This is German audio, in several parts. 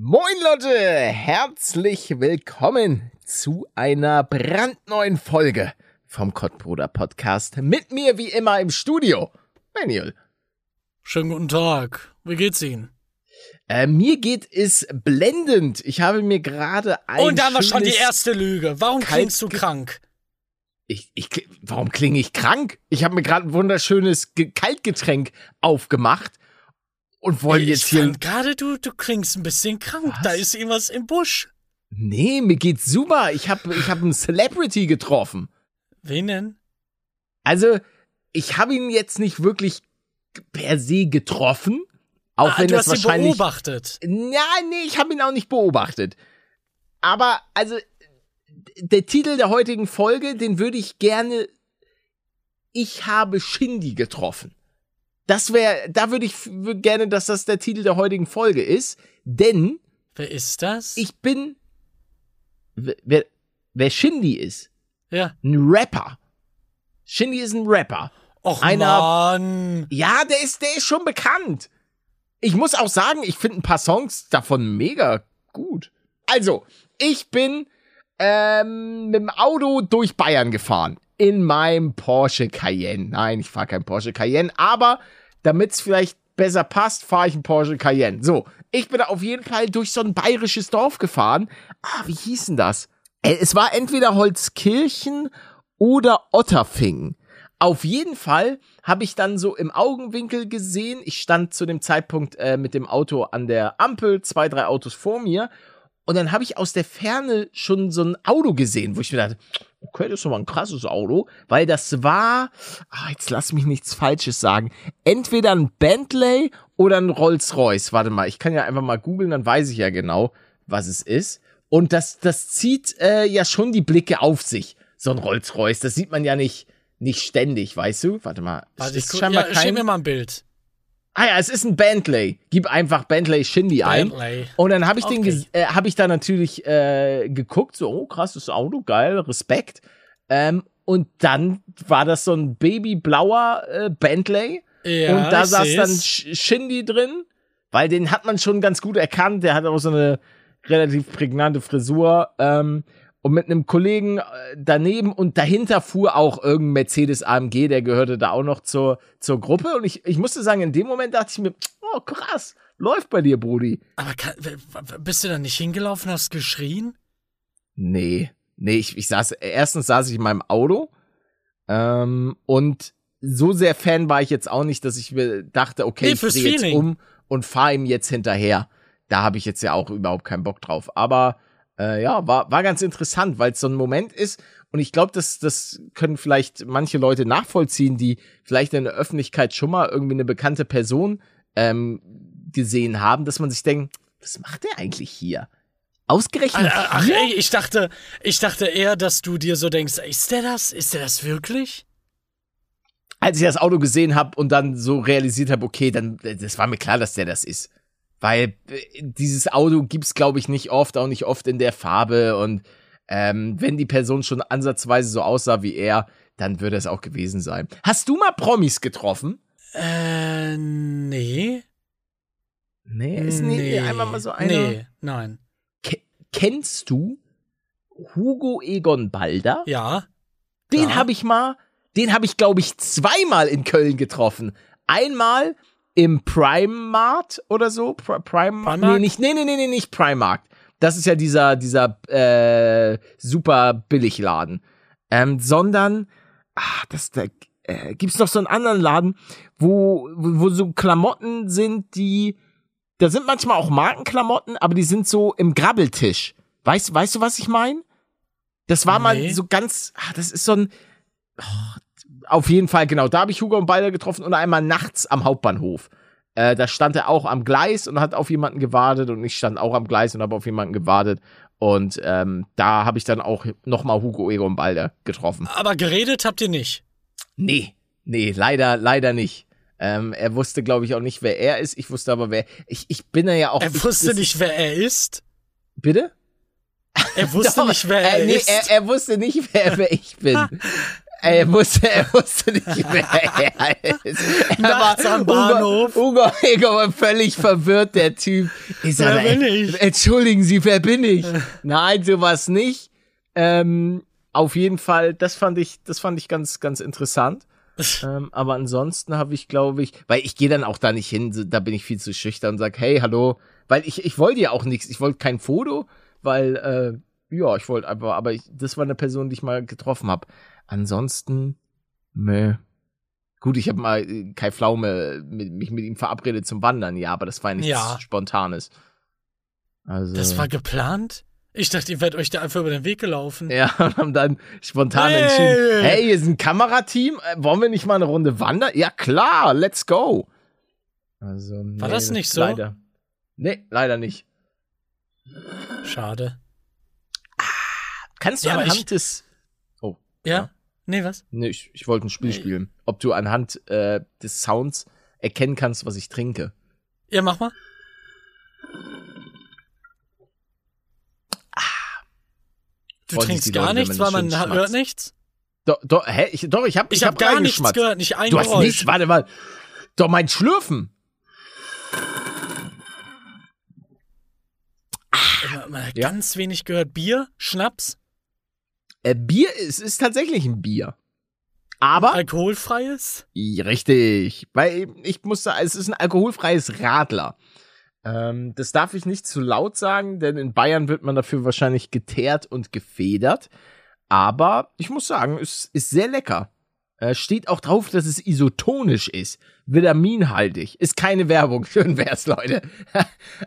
Moin Leute, herzlich willkommen zu einer brandneuen Folge vom Kottbruder Podcast. Mit mir wie immer im Studio, Manuel. Schönen guten Tag. Wie geht's Ihnen? Äh, mir geht es blendend. Ich habe mir gerade ein Und da haben wir schon die erste Lüge. Warum Kalt- klingst du krank? Ich, ich, warum klinge ich krank? Ich habe mir gerade ein wunderschönes Ge Kaltgetränk aufgemacht und wollen ich jetzt hier. gerade du, du klingst ein bisschen krank. Was? Da ist irgendwas im Busch. Nee, mir geht's super. Ich habe ich hab einen Celebrity getroffen. Wen denn? Also, ich habe ihn jetzt nicht wirklich per se getroffen. Auch ah, wenn du das hast ihn wahrscheinlich. beobachtet. Ja, nee, ich habe ihn auch nicht beobachtet. Aber, also, der Titel der heutigen Folge, den würde ich gerne. Ich habe Shindy getroffen. Das wäre, da würde ich gerne, dass das der Titel der heutigen Folge ist. Denn Wer ist das? ich bin. Wer, wer, wer Shindy ist, ja. ein Rapper. Shindy ist ein Rapper. Och, einer- Mann. Ja, der ist, der ist schon bekannt. Ich muss auch sagen, ich finde ein paar Songs davon mega gut. Also, ich bin ähm, mit dem Auto durch Bayern gefahren. In meinem Porsche Cayenne. Nein, ich fahre kein Porsche Cayenne, aber damit es vielleicht besser passt, fahre ich ein Porsche Cayenne. So, ich bin auf jeden Fall durch so ein bayerisches Dorf gefahren. Ah, wie hieß denn das? Äh, Es war entweder Holzkirchen oder Otterfingen. Auf jeden Fall habe ich dann so im Augenwinkel gesehen, ich stand zu dem Zeitpunkt äh, mit dem Auto an der Ampel, zwei, drei Autos vor mir, und dann habe ich aus der Ferne schon so ein Auto gesehen, wo ich mir dachte, okay, das ist mal ein krasses Auto, weil das war, ah, jetzt lass mich nichts Falsches sagen, entweder ein Bentley oder ein Rolls-Royce. Warte mal, ich kann ja einfach mal googeln, dann weiß ich ja genau, was es ist. Und das, das zieht äh, ja schon die Blicke auf sich, so ein Rolls-Royce. Das sieht man ja nicht, nicht ständig, weißt du? Warte mal, Warte, ich ist guck, scheinbar ja, kein... mir mal ein Bild. Ah ja, es ist ein Bentley. Gib einfach Bentley Shindy ein. Bentley. Und dann habe ich den, äh, habe ich da natürlich äh, geguckt, so, oh krasses Auto, geil, Respekt. Ähm, und dann war das so ein babyblauer äh, Bentley. Ja, und da saß dann Shindy drin, weil den hat man schon ganz gut erkannt. Der hat auch so eine relativ prägnante Frisur. Ähm, und mit einem Kollegen äh, daneben und dahinter fuhr auch irgendein Mercedes AMG, der gehörte da auch noch zur, zur Gruppe. Und ich, ich musste sagen, in dem Moment dachte ich mir, oh krass, läuft bei dir, Brudi. Aber kann, bist du da nicht hingelaufen, hast geschrien? Nee, nee, ich, ich saß, erstens saß ich in meinem Auto ähm, und so sehr Fan war ich jetzt auch nicht, dass ich mir dachte, okay, Nee, ich drehe jetzt um und fahre ihm jetzt hinterher. Da habe ich jetzt ja auch überhaupt keinen Bock drauf. Aber äh, ja, war, war ganz interessant, weil es so ein Moment ist und ich glaube, das, das können vielleicht manche Leute nachvollziehen, die vielleicht in der Öffentlichkeit schon mal irgendwie eine bekannte Person ähm, gesehen haben, dass man sich denkt, was macht der eigentlich hier? Ausgerechnet Ach, ach ey, ich dachte, ich dachte eher, dass du dir so denkst, ist der das? Ist der das wirklich? als ich das Auto gesehen habe und dann so realisiert habe, okay, dann das war mir klar, dass der das ist, weil äh, dieses Auto gibt's glaube ich nicht oft, auch nicht oft in der Farbe und ähm, wenn die Person schon ansatzweise so aussah wie er, dann würde es auch gewesen sein. Hast du mal Promis getroffen? Äh, nee. Nee, ist nee, einmal mal so einer. Nee, nein. Ke kennst du Hugo Egon Balder? Ja. Den Ja. habe ich mal, den habe ich, glaube ich, zweimal in Köln getroffen. Einmal im Primarkt oder so. Pri Prime Primark? Nee, nicht, nee, nee, nee, nee, nicht Primarkt. Das ist ja dieser, dieser äh, super Billigladen. Ähm, sondern, ach, das, da äh, gibt's noch so einen anderen Laden, wo, wo, wo so Klamotten sind, die, da sind manchmal auch Markenklamotten, aber die sind so im Grabbeltisch. Weißt, weißt du, was ich meine? Das war mal Nee. so ganz, ah, das ist so ein, oh, auf jeden Fall, genau. Da habe ich Hugo und Balder getroffen und einmal nachts am Hauptbahnhof. Äh, da stand er auch am Gleis und hat auf jemanden gewartet und ich stand auch am Gleis und habe auf jemanden gewartet. Und ähm, da habe ich dann auch nochmal Hugo Egon Balder getroffen. Aber geredet habt ihr nicht. Nee, nee, leider, leider nicht. Ähm, er wusste, glaube ich, auch nicht, wer er ist. Ich wusste aber, wer. Ich, ich bin ja auch. Er ich, wusste das- nicht, wer er ist. Bitte? Er wusste Doch, nicht, wer er äh, nee, ist. Er, er wusste nicht, wer, wer ich bin. Er wusste, er wusste nicht, wer er ist. Er Nachts am Ugo, Bahnhof. Ugo, Ugo war völlig verwirrt, der Typ. Ich sag, Wer bin ich? Entschuldigen Sie, wer bin ich? Nein, sowas nicht. Ähm, auf jeden Fall, das fand ich, das fand ich ganz, ganz interessant. ähm, aber ansonsten habe ich, glaube ich, weil ich gehe dann auch da nicht hin, da bin ich viel zu schüchtern und sag, hey, hallo, weil ich, ich wollte ja auch nichts, ich wollte kein Foto, weil, äh, ja, ich wollte einfach, aber ich, das war eine Person, die ich mal getroffen habe. Ansonsten, meh. Gut, ich habe mal äh, Kai Pflaume mit, mich mit ihm verabredet zum Wandern, ja, aber das war ja nichts Ja. Spontanes. Also, Das war geplant? Ich dachte, ihr werdet euch da einfach über den Weg gelaufen. ja, und haben dann spontan Hey! entschieden, hey, hier ist ein Kamerateam, äh, wollen wir nicht mal eine Runde wandern? Ja, klar, let's go. Also, nee, War das nicht so? Leider. Nee, leider nicht. Schade. Kannst du Ja, aber anhand ich- des, Ja? Ja. Nee, was? nee, ich, ich wollte ein Spiel Nee. spielen, ob du anhand äh, des Sounds erkennen kannst, was ich trinke. Ja, mach mal. Du Freuen sich trinkst gar Leute, nichts, weil man schön hört schmatzt. nichts? Doch, doch, hä? Ich, doch, ich hab, Ich, ich hab hab gar nichts gehört, nicht ein Du hast Geräusch. nichts, warte mal. Doch, mein Schlürfen. Man, man hat Ja. ganz wenig gehört. Bier, Schnaps, Äh, Bier, es ist tatsächlich ein Bier. Aber, alkoholfreies. Richtig, weil ich muss sagen, es ist ein alkoholfreies Radler. Ähm, das darf ich nicht zu laut sagen, denn in Bayern wird man dafür wahrscheinlich geteert und gefedert. Aber ich muss sagen, es ist sehr lecker. Äh, steht auch drauf, dass es isotonisch ist, vitaminhaltig. Ist keine Werbung, schön wär's, Leute.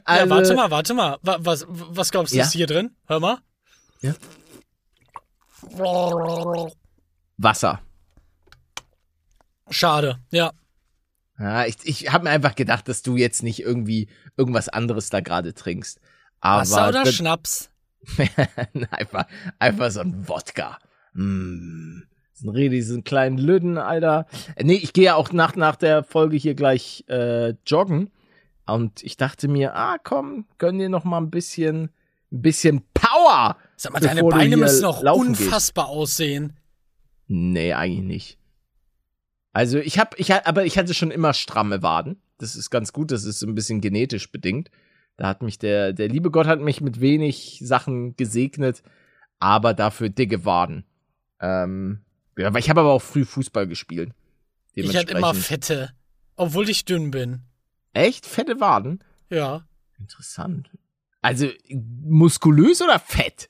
also, ja, warte mal, warte mal. Wa- Was, was glaubst du, Ja. ist hier drin? Hör mal. Ja. Wasser. Schade, ja. Ja, ich ich habe mir einfach gedacht, dass du jetzt nicht irgendwie irgendwas anderes da gerade trinkst. Aber Wasser oder das- Schnaps? einfach, einfach so ein Wodka. Mm. Einen kleinen Lüden, Alter. Äh, Nee, ich gehe ja auch nach, nach der Folge hier gleich äh, joggen. Und ich dachte mir, ah, komm, gönn dir noch mal ein bisschen, ein bisschen Power. Sag mal, deine Beine müssen auch laufen gehst. unfassbar aussehen. Nee, eigentlich nicht. Also ich habe, ich aber ich hatte schon immer stramme Waden. Das ist ganz gut. Das ist so ein bisschen genetisch bedingt. Da hat mich der, der liebe Gott hat mich mit wenig Sachen gesegnet, aber dafür dicke Waden. Ähm, ja, ich habe aber auch früh Fußball gespielt. Ich hatte immer Fette, obwohl ich dünn bin. Echt fette Waden? Ja. Interessant. Also muskulös oder fett?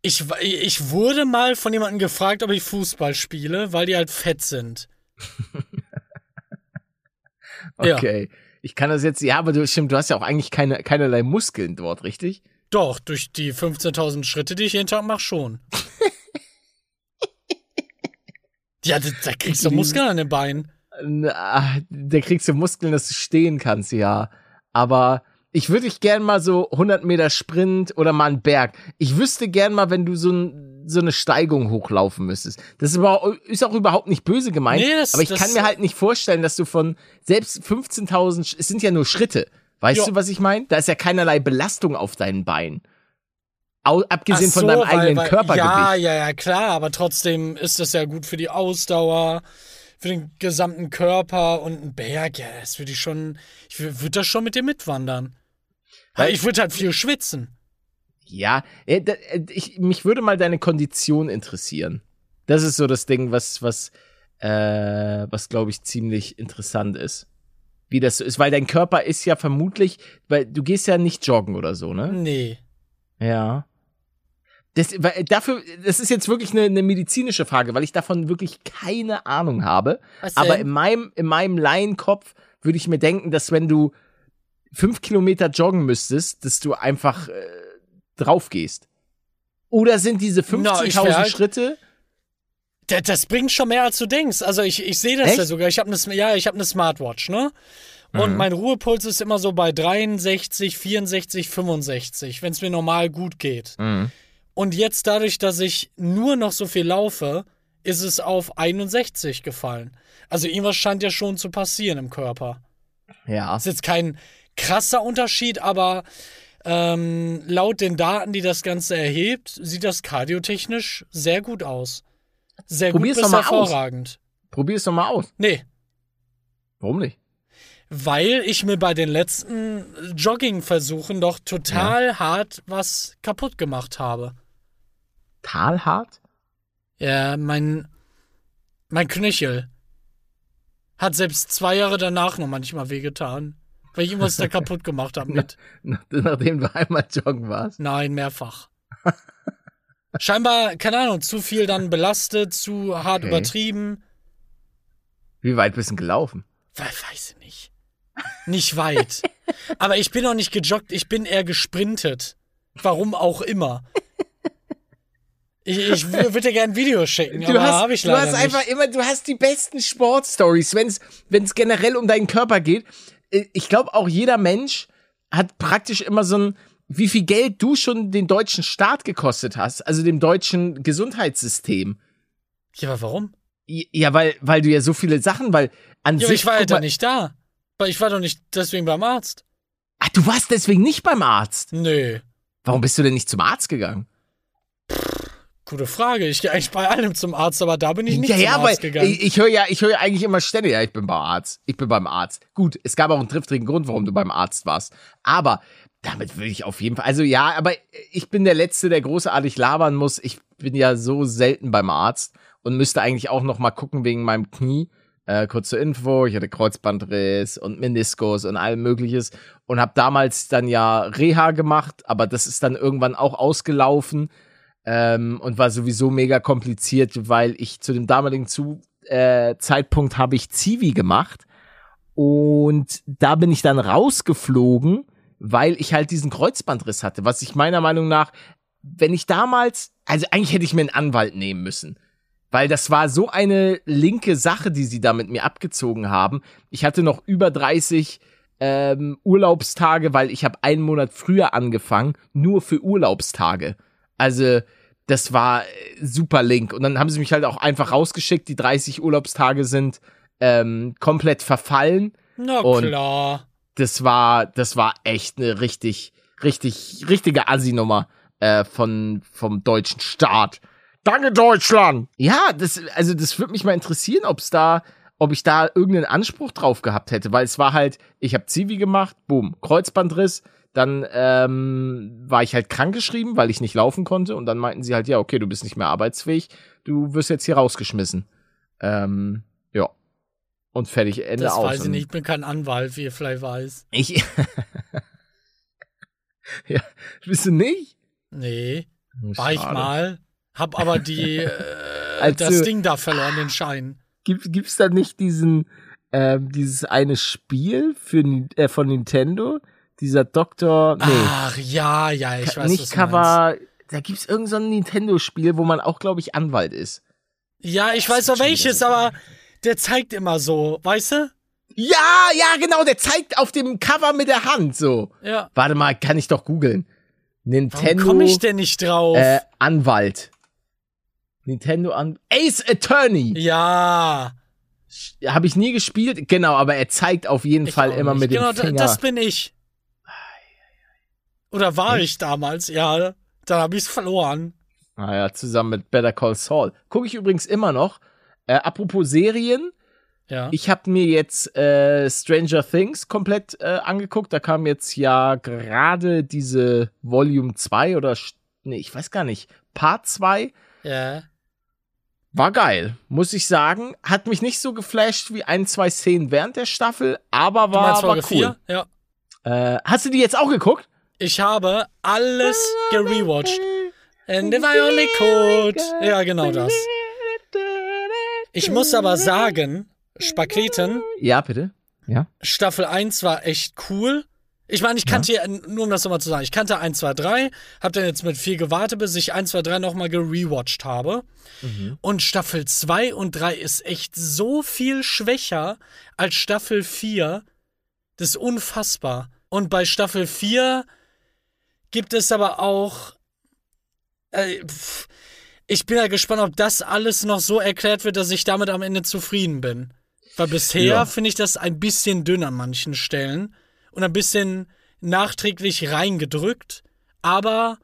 Ich, ich wurde mal von jemandem gefragt, ob ich Fußball spiele, weil die halt fett sind. Ja. Okay. Ich kann das jetzt, ja, aber du stimmt, du hast ja auch eigentlich keine, keinerlei Muskeln dort, richtig? Doch, durch die 15.000 Schritte, die ich jeden Tag mache, schon. ja, da, da kriegst du Muskeln an den Beinen. Na, da kriegst du Muskeln, dass du stehen kannst, ja. Aber ich würde dich gern mal so 100 Meter Sprint oder mal einen Berg. Ich wüsste gern mal, wenn du so, ein, so eine Steigung hochlaufen müsstest. Das ist, ist auch überhaupt nicht böse gemeint. Nee, das- aber ich das- kann mir halt nicht vorstellen, dass du von selbst 15.000, Sch- es sind ja nur Schritte. Weißt Ja. du, was ich meine? Da ist ja keinerlei Belastung auf deinen Beinen. Au, abgesehen Ach von so, deinem weil- eigenen weil, Körpergewicht. Ja, ja, ja, klar, aber trotzdem ist das ja gut für die Ausdauer, für den gesamten Körper und ein Berg, ja, das würde ich schon, ich würde das schon mit dir mitwandern. Weil- ich würde halt viel schwitzen. Ja, äh, äh, ich, mich würde mal deine Kondition interessieren. Das ist so das Ding, was, was, äh, was glaube ich ziemlich interessant ist. Wie das so ist, weil dein Körper ist ja vermutlich, weil du gehst ja nicht joggen oder so, ne? Nee. Ja. Das, weil, dafür, das ist jetzt wirklich eine, eine medizinische Frage, weil ich davon wirklich keine Ahnung habe. Aber in meinem, in meinem Laienkopf würde ich mir denken, dass wenn du fünf Kilometer joggen müsstest, dass du einfach äh, drauf gehst. Oder sind diese Na, ich 15.000 wär halt- Schritte? Das, das bringt schon mehr, als du denkst. Also ich, ich sehe das Echt? ja sogar. Ich habe eine, ja, ich habe eine Smartwatch, ne? Und Mhm. mein Ruhepuls ist immer so bei 63, 64, 65, wenn es mir normal gut geht. Mhm. Und jetzt dadurch, dass ich nur noch so viel laufe, ist es auf 61 gefallen. Also irgendwas scheint ja schon zu passieren im Körper. Ja. ist jetzt kein krasser Unterschied, aber ähm, laut den Daten, die das Ganze erhebt, sieht das kardiotechnisch sehr gut aus. Sehr Probier's gut doch bis mal aus. hervorragend. Probier es doch mal aus. Nee, Warum nicht? weil ich mir bei den letzten Jogging-Versuchen doch total hart was kaputt gemacht habe. Talhart? Ja, mein, mein Knöchel hat selbst zwei Jahre danach noch manchmal wehgetan, weil ich irgendwas da kaputt gemacht habe mit. Nach- Nachdem du einmal joggen warst. Nein, mehrfach. Scheinbar, keine Ahnung, zu viel dann belastet, zu hart Okay. übertrieben. Wie weit bist du gelaufen? We- Weiß ich nicht. Nicht weit. Aber ich bin auch nicht gejoggt, ich bin eher gesprintet. Warum auch immer. Ich, ich würde dir gerne ein Video schicken, aber habe ich du leider hast nicht. einfach immer, du hast die besten Sportstories, wenn es generell um deinen Körper geht. Äh, Ich glaube auch jeder Mensch hat praktisch immer so ein wie viel Geld du schon den deutschen Staat gekostet hast, also dem deutschen Gesundheitssystem. ja, aber warum? Ja, weil weil du ja so viele Sachen, weil an Ja, sich ich war ja guck da nicht da. Weil ich war doch nicht deswegen beim Arzt. Ach, du warst deswegen nicht beim Arzt. Nö. Warum bist du denn nicht zum Arzt gegangen? Gute Frage. Ich gehe eigentlich bei allem zum Arzt, aber da bin ich nicht ja, zum ja, Arzt gegangen. ich, ich höre ja, ich höre ja eigentlich immer ständig, ja, ich bin beim Arzt. Ich bin beim Arzt. Gut, es gab auch einen triftigen Grund, warum du beim Arzt warst. Aber damit will ich auf jeden Fall, also ja, aber ich bin der Letzte, der großartig labern muss. Ich bin ja so selten beim Arzt und müsste eigentlich auch noch mal gucken wegen meinem Knie. Äh, kurz zur Info, ich hatte Kreuzbandriss und Meniskus und all mögliches und habe damals dann ja Reha gemacht, aber das ist dann irgendwann auch ausgelaufen ähm, und war sowieso mega kompliziert, weil ich zu dem damaligen zu äh, Zeitpunkt habe ich Zivi gemacht und da bin ich dann rausgeflogen, weil ich halt diesen Kreuzbandriss hatte, was ich meiner Meinung nach, wenn ich damals, also eigentlich hätte ich mir einen Anwalt nehmen müssen. Weil das war so eine linke Sache, die sie da mit mir abgezogen haben. Ich hatte noch über 30 ähm, Urlaubstage, weil ich habe einen Monat früher angefangen, nur für Urlaubstage. Also das war äh, super link. Und dann haben sie mich halt auch einfach rausgeschickt. Die 30 Urlaubstage sind ähm, komplett verfallen. Na und- klar. Das war, das war echt eine richtig, richtig, richtige Assi-Nummer äh, von vom deutschen Staat. Danke Deutschland. Ja, das, also das würde mich mal interessieren, ob es da, ob ich da irgendeinen Anspruch drauf gehabt hätte, weil es war halt, ich habe Zivi gemacht, boom, Kreuzbandriss, dann ähm, war ich halt krankgeschrieben, weil ich nicht laufen konnte und dann meinten sie halt, ja, okay, du bist nicht mehr arbeitsfähig, du wirst jetzt hier rausgeschmissen. Ähm, ja. Und fertig, Ende Das aus. weiß ich nicht. Ich bin kein Anwalt, wie ihr vielleicht weiß. Ich. ja, bist du nicht? Nee, war ich Schade. mal. Hab aber die, äh, Also- das Ding da verloren, den Schein. Gibt, gibt's da nicht diesen, ähm, dieses eine Spiel für, äh, von Nintendo? Dieser Doktor, nee, Ach, ja, ja, ich Ka- weiß nicht. Cover, da gibt's irgend so ein Nintendo-Spiel, wo man auch, glaube ich, Anwalt ist. Ja, ich weiß noch welches, aber der zeigt immer so, weißt du? Ja, ja, genau, der zeigt auf dem Cover mit der Hand so. Ja. Warte mal, kann ich doch googeln. Warum Nintendo komme ich denn nicht drauf? äh, Anwalt. Nintendo an Ace Attorney. ja. Habe ich nie gespielt, genau, aber er zeigt auf jeden Ich Fall immer nicht. mit genau, dem Finger. das bin ich. Oder war ich damals? Ja, dann habe ich's verloren. Naja, zusammen mit Better Call Saul. Gucke ich übrigens immer noch. Äh, apropos Serien, Ja. ich habe mir jetzt äh, Stranger Things komplett äh, angeguckt. Da kam jetzt ja gerade diese Volume 2 oder, nee, ich weiß gar nicht, Part 2. ja. War geil, muss ich sagen. Hat mich nicht so geflasht wie ein, zwei Szenen während der Staffel, aber war, meinst war cool. 4? Ja. Äh, hast du die jetzt auch geguckt? Ich habe alles gerewatcht. And if I only could. Ja, genau das. Ich muss aber sagen, Spaketen, Ja, bitte. Ja. Staffel 1 war echt cool. Ich meine, ich kannte ja, nur um das nochmal zu sagen, ich kannte 1, 2, 3, hab dann jetzt mit viel gewartet, bis ich 1, 2, 3 nochmal gerewatcht habe. Und Staffel 2 und 3 ist echt so viel schwächer als Staffel 4. Das ist unfassbar. Und bei Staffel 4 gibt es aber auch. Äh, pff, ich bin ja gespannt, ob das alles noch so erklärt wird, dass ich damit am Ende zufrieden bin. Weil bisher Ja. finde ich das ein bisschen dünn an manchen Stellen. Und ein bisschen, nachträglich reingedrückt, aber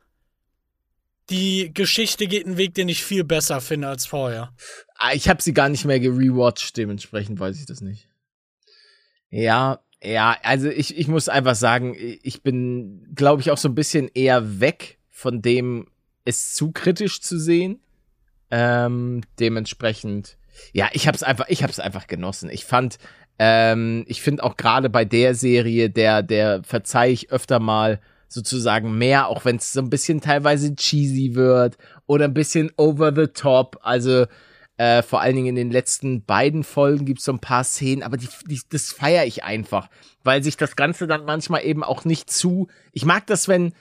die Geschichte geht einen Weg, den ich viel besser finde als vorher. Ah, ich habe sie gar nicht mehr gerewatcht, dementsprechend weiß ich das nicht. Ja, ja, also ich, ich muss einfach sagen, ich bin, glaube ich, auch so ein bisschen eher weg von dem, es zu kritisch zu sehen. Ähm, dementsprechend, ja, ich habe es einfach, ich habe es einfach genossen. Ich fand, ähm, ich finde auch gerade bei der Serie, der, der verzeih ich öfter mal sozusagen mehr, auch wenn es so ein bisschen teilweise cheesy wird oder ein bisschen over the top. Also äh, vor allen Dingen in den letzten beiden Folgen gibt es so ein paar Szenen, aber die, die, das feiere ich einfach, weil sich das Ganze dann manchmal eben auch nicht zu. Ich mag das, wenn,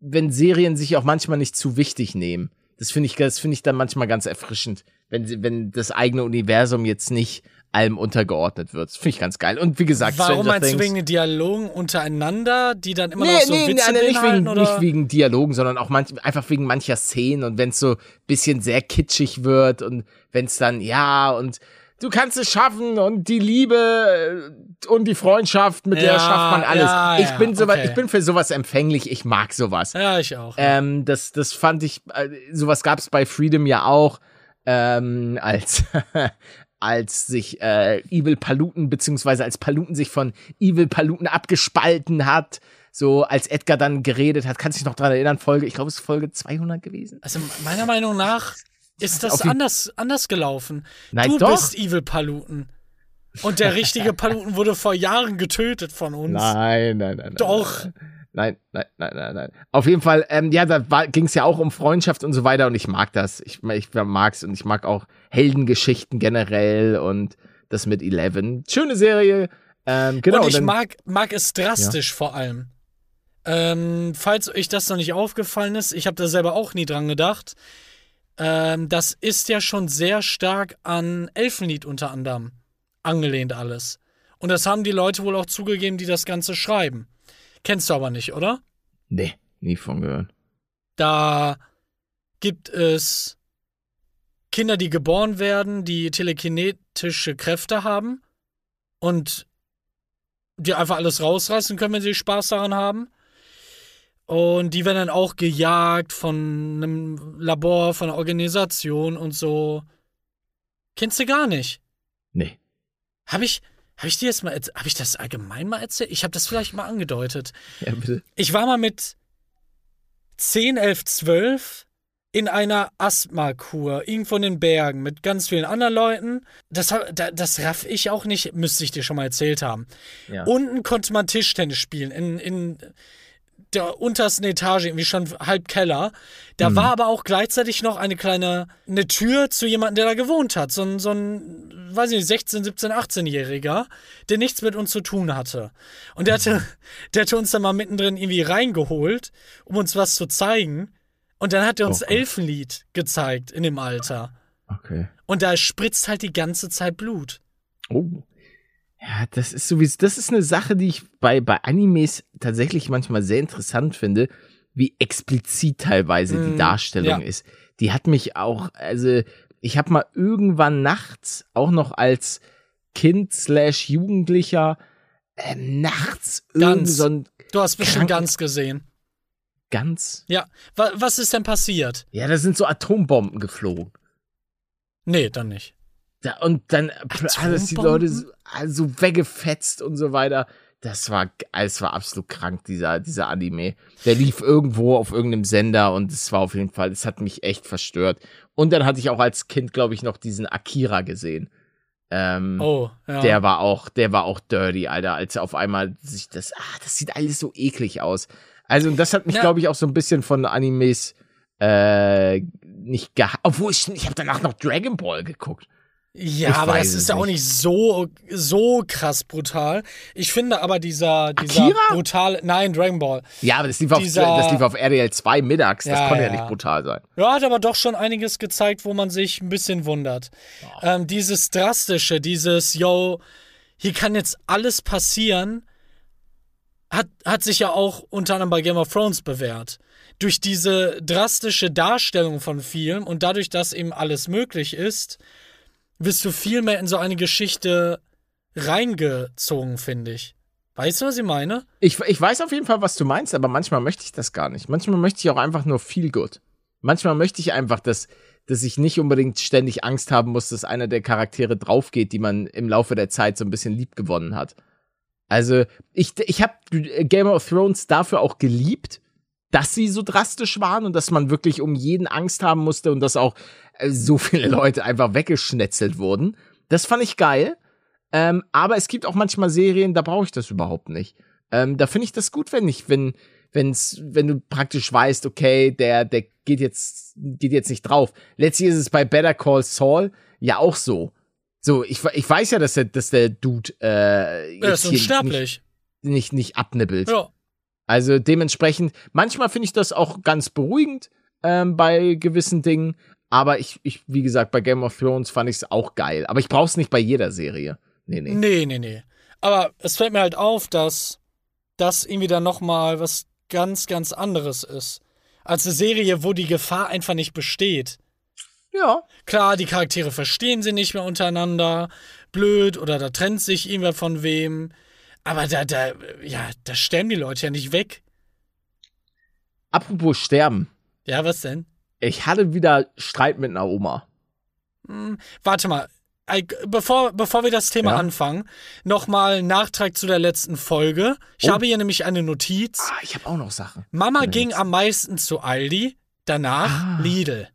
wenn Serien sich auch manchmal nicht zu wichtig nehmen. Das finde ich, das finde ich dann manchmal ganz erfrischend, wenn wenn das eigene Universum jetzt nicht allem untergeordnet wird. Finde ich ganz geil. Und wie gesagt, Warum Stranger meinst Things, du wegen den Dialogen untereinander, die dann immer nee, noch so nee, Witze nee, nicht, wegen, oder? nicht wegen Dialogen, sondern auch manch, einfach wegen mancher Szenen und wenn es so bisschen sehr kitschig wird und wenn es dann, ja, und du kannst es schaffen und die Liebe äh, und die Freundschaft, mit der Ja, schafft man alles. ja, ich bin sowas, okay. ich bin für sowas empfänglich, ich mag sowas. Ja, ich auch. Ähm, das, das fand ich, äh, sowas gab es bei Freedom ja auch, ähm, als, als sich äh, Evil Paluten, beziehungsweise als Paluten sich von Evil Paluten abgespalten hat, so als Edgar dann geredet hat. Kannst du dich noch dran erinnern, Folge, ich glaube, es ist Folge 200 gewesen? Also meiner Meinung nach ist das anders, anders gelaufen. Nein, du doch. bist Evil Paluten. Und der richtige Paluten wurde vor Jahren getötet von uns. Nein, nein, nein. nein Doch. Nein, nein, nein, nein, nein. Auf jeden Fall, ähm, ja, da ging es ja auch um Freundschaft und so weiter und ich mag das. Ich, ich mag's und ich mag auch Heldengeschichten generell und das mit Eleven. Schöne Serie. Ähm, genau. und ich dann- mag, mag es drastisch vor allem. Ähm, falls euch das noch nicht aufgefallen ist, ich habe da selber auch nie dran gedacht. Ähm, das ist ja schon sehr stark an Elfenlied unter anderem angelehnt alles. Und das haben die Leute wohl auch zugegeben, die das Ganze schreiben. Kennst du aber nicht, oder? Nee, nie von gehört. Da gibt es Kinder, die geboren werden, die telekinetische Kräfte haben und die einfach alles rausreißen können, wenn sie Spaß daran haben. Und die werden dann auch gejagt von einem Labor, von einer Organisation und so. Kennst du gar nicht? Nee. Habe ich, hab ich dir jetzt mal, habe ich das allgemein mal erzählt? Ich habe das vielleicht mal angedeutet. Ja, bitte. Ich war mal mit 10, 11, 12 in einer Asthma-Kur irgendwo in den Bergen mit ganz vielen anderen Leuten. Das, das raff ich auch nicht, müsste ich dir schon mal erzählt haben. Ja. Unten konnte man Tischtennis spielen, in, in der untersten Etage, irgendwie schon halb Keller. Da war aber auch gleichzeitig noch eine kleine eine Tür zu jemandem, der da gewohnt hat. So ein, so ein weiß ich nicht, 16, 17, 18-Jähriger, der nichts mit uns zu tun hatte. Und der hatte, der hatte uns dann mal mittendrin irgendwie reingeholt, um uns was zu zeigen. Und dann hat er uns Oh Gott. Elfenlied gezeigt in dem Alter. Okay. Und da spritzt halt die ganze Zeit Blut. Oh. Ja, das ist sowieso, das ist eine Sache, die ich bei, bei Animes tatsächlich manchmal sehr interessant finde, wie explizit teilweise die Mm, Darstellung ja. ist. Die hat mich auch, also ich habe mal irgendwann nachts, auch noch als Kind slash Jugendlicher, ähm, nachts Ganz. so ein Du hast bestimmt ganz gesehen. ganz, Ja. Wa was ist denn passiert? ja, da sind so Atombomben geflogen. Nee, dann nicht. Da, und dann alles die Leute so, so weggefetzt und so weiter. Das war, es war absolut krank, dieser, dieser Anime. Der lief irgendwo auf irgendeinem Sender und es war auf jeden Fall, es hat mich echt verstört. Und dann hatte ich auch als Kind, glaube ich, noch diesen Akira gesehen. Ähm, Oh, ja. Der war auch, der war auch dirty, Alter, als auf einmal sich das, ah, das sieht alles so eklig aus. Also, und das hat mich, Ja. glaube ich, auch so ein bisschen von Animes, äh, nicht geha Obwohl, ich, ich habe danach noch Dragon Ball geguckt. Ja, Ich aber das es ist ja auch nicht. so, so krass brutal. Ich finde aber dieser, dieser Akira? brutale. Nein, Dragon Ball. Ja, aber das lief, auf, Dieser- das lief auf RDL 2 mittags. Das Ja, konnte ja. ja. nicht brutal sein. Ja, hat aber doch schon einiges gezeigt, wo man sich ein bisschen wundert. Ähm, dieses Drastische, dieses, yo, hier kann jetzt alles passieren, hat, hat sich ja auch unter anderem bei Game of Thrones bewährt. Durch diese drastische Darstellung von Film und dadurch, dass eben alles möglich ist, wirst du viel mehr in so eine Geschichte reingezogen, finde ich. Weißt du, was ich meine? Ich, ich weiß auf jeden Fall, was du meinst, aber manchmal möchte ich das gar nicht. Manchmal möchte ich auch einfach nur viel gut. Manchmal möchte ich einfach, dass, dass ich nicht unbedingt ständig Angst haben muss, dass einer der Charaktere draufgeht, die man im Laufe der Zeit so ein bisschen lieb gewonnen hat. Also, ich, ich habe Game of Thrones dafür auch geliebt, dass sie so drastisch waren und dass man wirklich um jeden Angst haben musste und dass auch äh, so viele Leute einfach weggeschnetzelt wurden. Das fand ich geil. Ähm, aber es gibt auch manchmal Serien, da brauche ich das überhaupt nicht. Ähm, da finde ich das gut, wenn ich, wenn, wenn's, wenn du praktisch weißt, okay, der, der geht jetzt, geht jetzt nicht drauf. Letztlich ist es bei Better Call Saul ja auch so. So, ich, ich weiß ja, dass der, dass der Dude, äh, Er ist unsterblich. Nicht, nicht, nicht abnibbelt. Ja. Also dementsprechend, manchmal finde ich das auch ganz beruhigend ähm, bei gewissen Dingen. Aber ich, ich, wie gesagt, bei Game of Thrones fand ich es auch geil. Aber ich brauche es nicht bei jeder Serie. Nee, nee. Nee, nee, nee. Aber es fällt mir halt auf, dass das irgendwie dann nochmal was ganz, ganz anderes ist. Als eine Serie, wo die Gefahr einfach nicht besteht. Ja. Klar, die Charaktere verstehen sie nicht mehr untereinander. Blöd oder da trennt sich irgendwer von wem. Aber da, da, ja, da sterben die Leute ja nicht weg. Apropos sterben. Ja, was denn? Ich hatte wieder Streit mit einer Oma. Hm, warte mal. Bevor, bevor wir das Thema Ja. anfangen, nochmal Nachtrag zu der letzten Folge. Ich Oh. habe hier nämlich eine Notiz. Ah, ich habe auch noch Sachen. Mama ging am meisten zu Aldi, danach Ah. Lidl.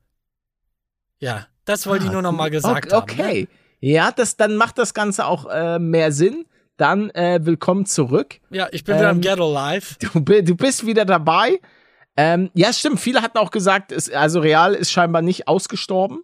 Ja, das wollte ich Ah, nur noch mal gesagt okay, haben. ne? Okay. Ja, das, dann macht das Ganze auch äh, mehr Sinn. Dann äh, willkommen zurück. Ja, ich bin wieder im Ähm, Ghetto Live. Du, du bist wieder dabei. Ähm, ja, stimmt. Viele hatten auch gesagt, es, also Real ist scheinbar nicht ausgestorben.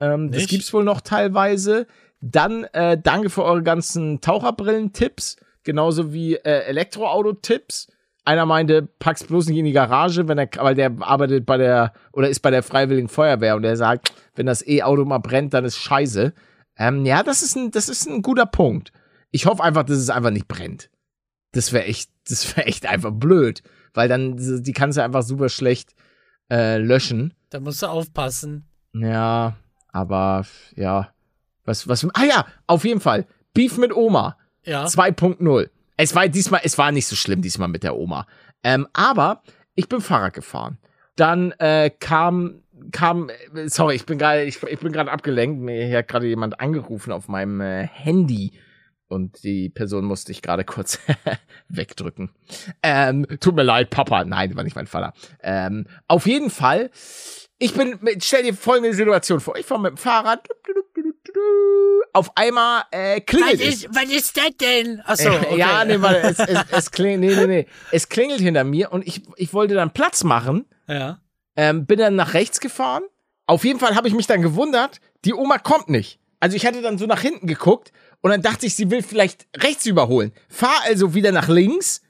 Ähm, das Nicht? gibt's wohl noch teilweise. Dann äh, danke für eure ganzen Taucherbrillen-Tipps, genauso wie äh, Elektroauto-Tipps. Einer meinte, pack's bloß nicht in die Garage, wenn er, weil der arbeitet bei der oder ist bei der Freiwilligen Feuerwehr und der sagt, wenn das E-Auto mal brennt, dann ist scheiße. Ähm, ja, das ist ein, das ist ein guter Punkt. Ich hoffe einfach, dass es einfach nicht brennt. Das wäre echt, das wäre echt einfach blöd, weil dann die kannst du einfach super schlecht äh, löschen. Da musst du aufpassen. Ja, aber ja, was was Ah ja, auf jeden Fall Beef mit Oma Ja. 2.0. Es war diesmal, es war nicht so schlimm diesmal mit der Oma. Ähm, aber ich bin Fahrrad gefahren. Dann äh, kam kam äh, sorry, ich bin gerade ich, ich bin gerade abgelenkt. Mir hat gerade jemand angerufen auf meinem äh, Handy und die Person musste ich gerade kurz wegdrücken. Ähm, tut mir leid, Papa. Nein, war nicht mein Vater. Ähm, auf jeden Fall, ich bin, mit- stell dir folgende Situation vor. Ich fahre mit dem Fahrrad. Auf einmal äh, klingelt es. was ist das denn? Achso, okay. Ja, nee, warte, es, es, es klingelt, nee, nee, nee. Es klingelt hinter mir und ich, ich wollte dann Platz machen, Ja. ähm, bin dann nach rechts gefahren. Auf jeden Fall habe ich mich dann gewundert, die Oma kommt nicht. Also ich hatte dann so nach hinten geguckt und dann dachte ich, sie will vielleicht rechts überholen. Fahr also wieder nach links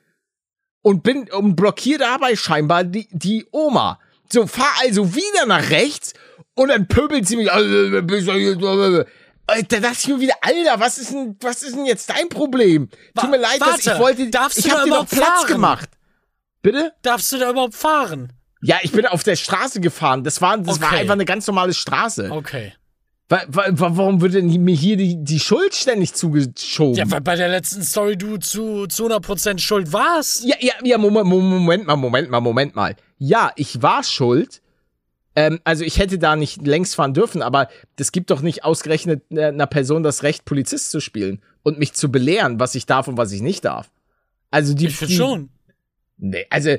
und bin und blockiere dabei scheinbar die, die Oma. So, fahr also wieder nach rechts und dann pöbelt sie mich. bist du hier- Da dachte ich mir wieder, Alter, was ist denn, was ist denn jetzt dein Problem? Tut mir leid, dass ich warte, wollte, darfst ich du hab da dir doch überhaupt Platz fahren? gemacht. Bitte? Darfst du da überhaupt fahren? Ja, ich bin auf der Straße gefahren. Das war, das war Okay. einfach eine ganz normale Straße. Okay. Wa- wa- wa- Warum wird denn mir hier die, die Schuld ständig zugeschoben? Ja, weil bei der letzten Story du zu, zu 100% schuld warst. Ja, ja, ja, Moment, Moment mal, Moment mal, Moment mal. Ja, ich war schuld. Ähm, also ich hätte da nicht längst fahren dürfen, aber das gibt doch nicht ausgerechnet äh, einer Person das Recht, Polizist zu spielen und mich zu belehren, was ich darf und was ich nicht darf. Also die, Ich finde schon. Nee, also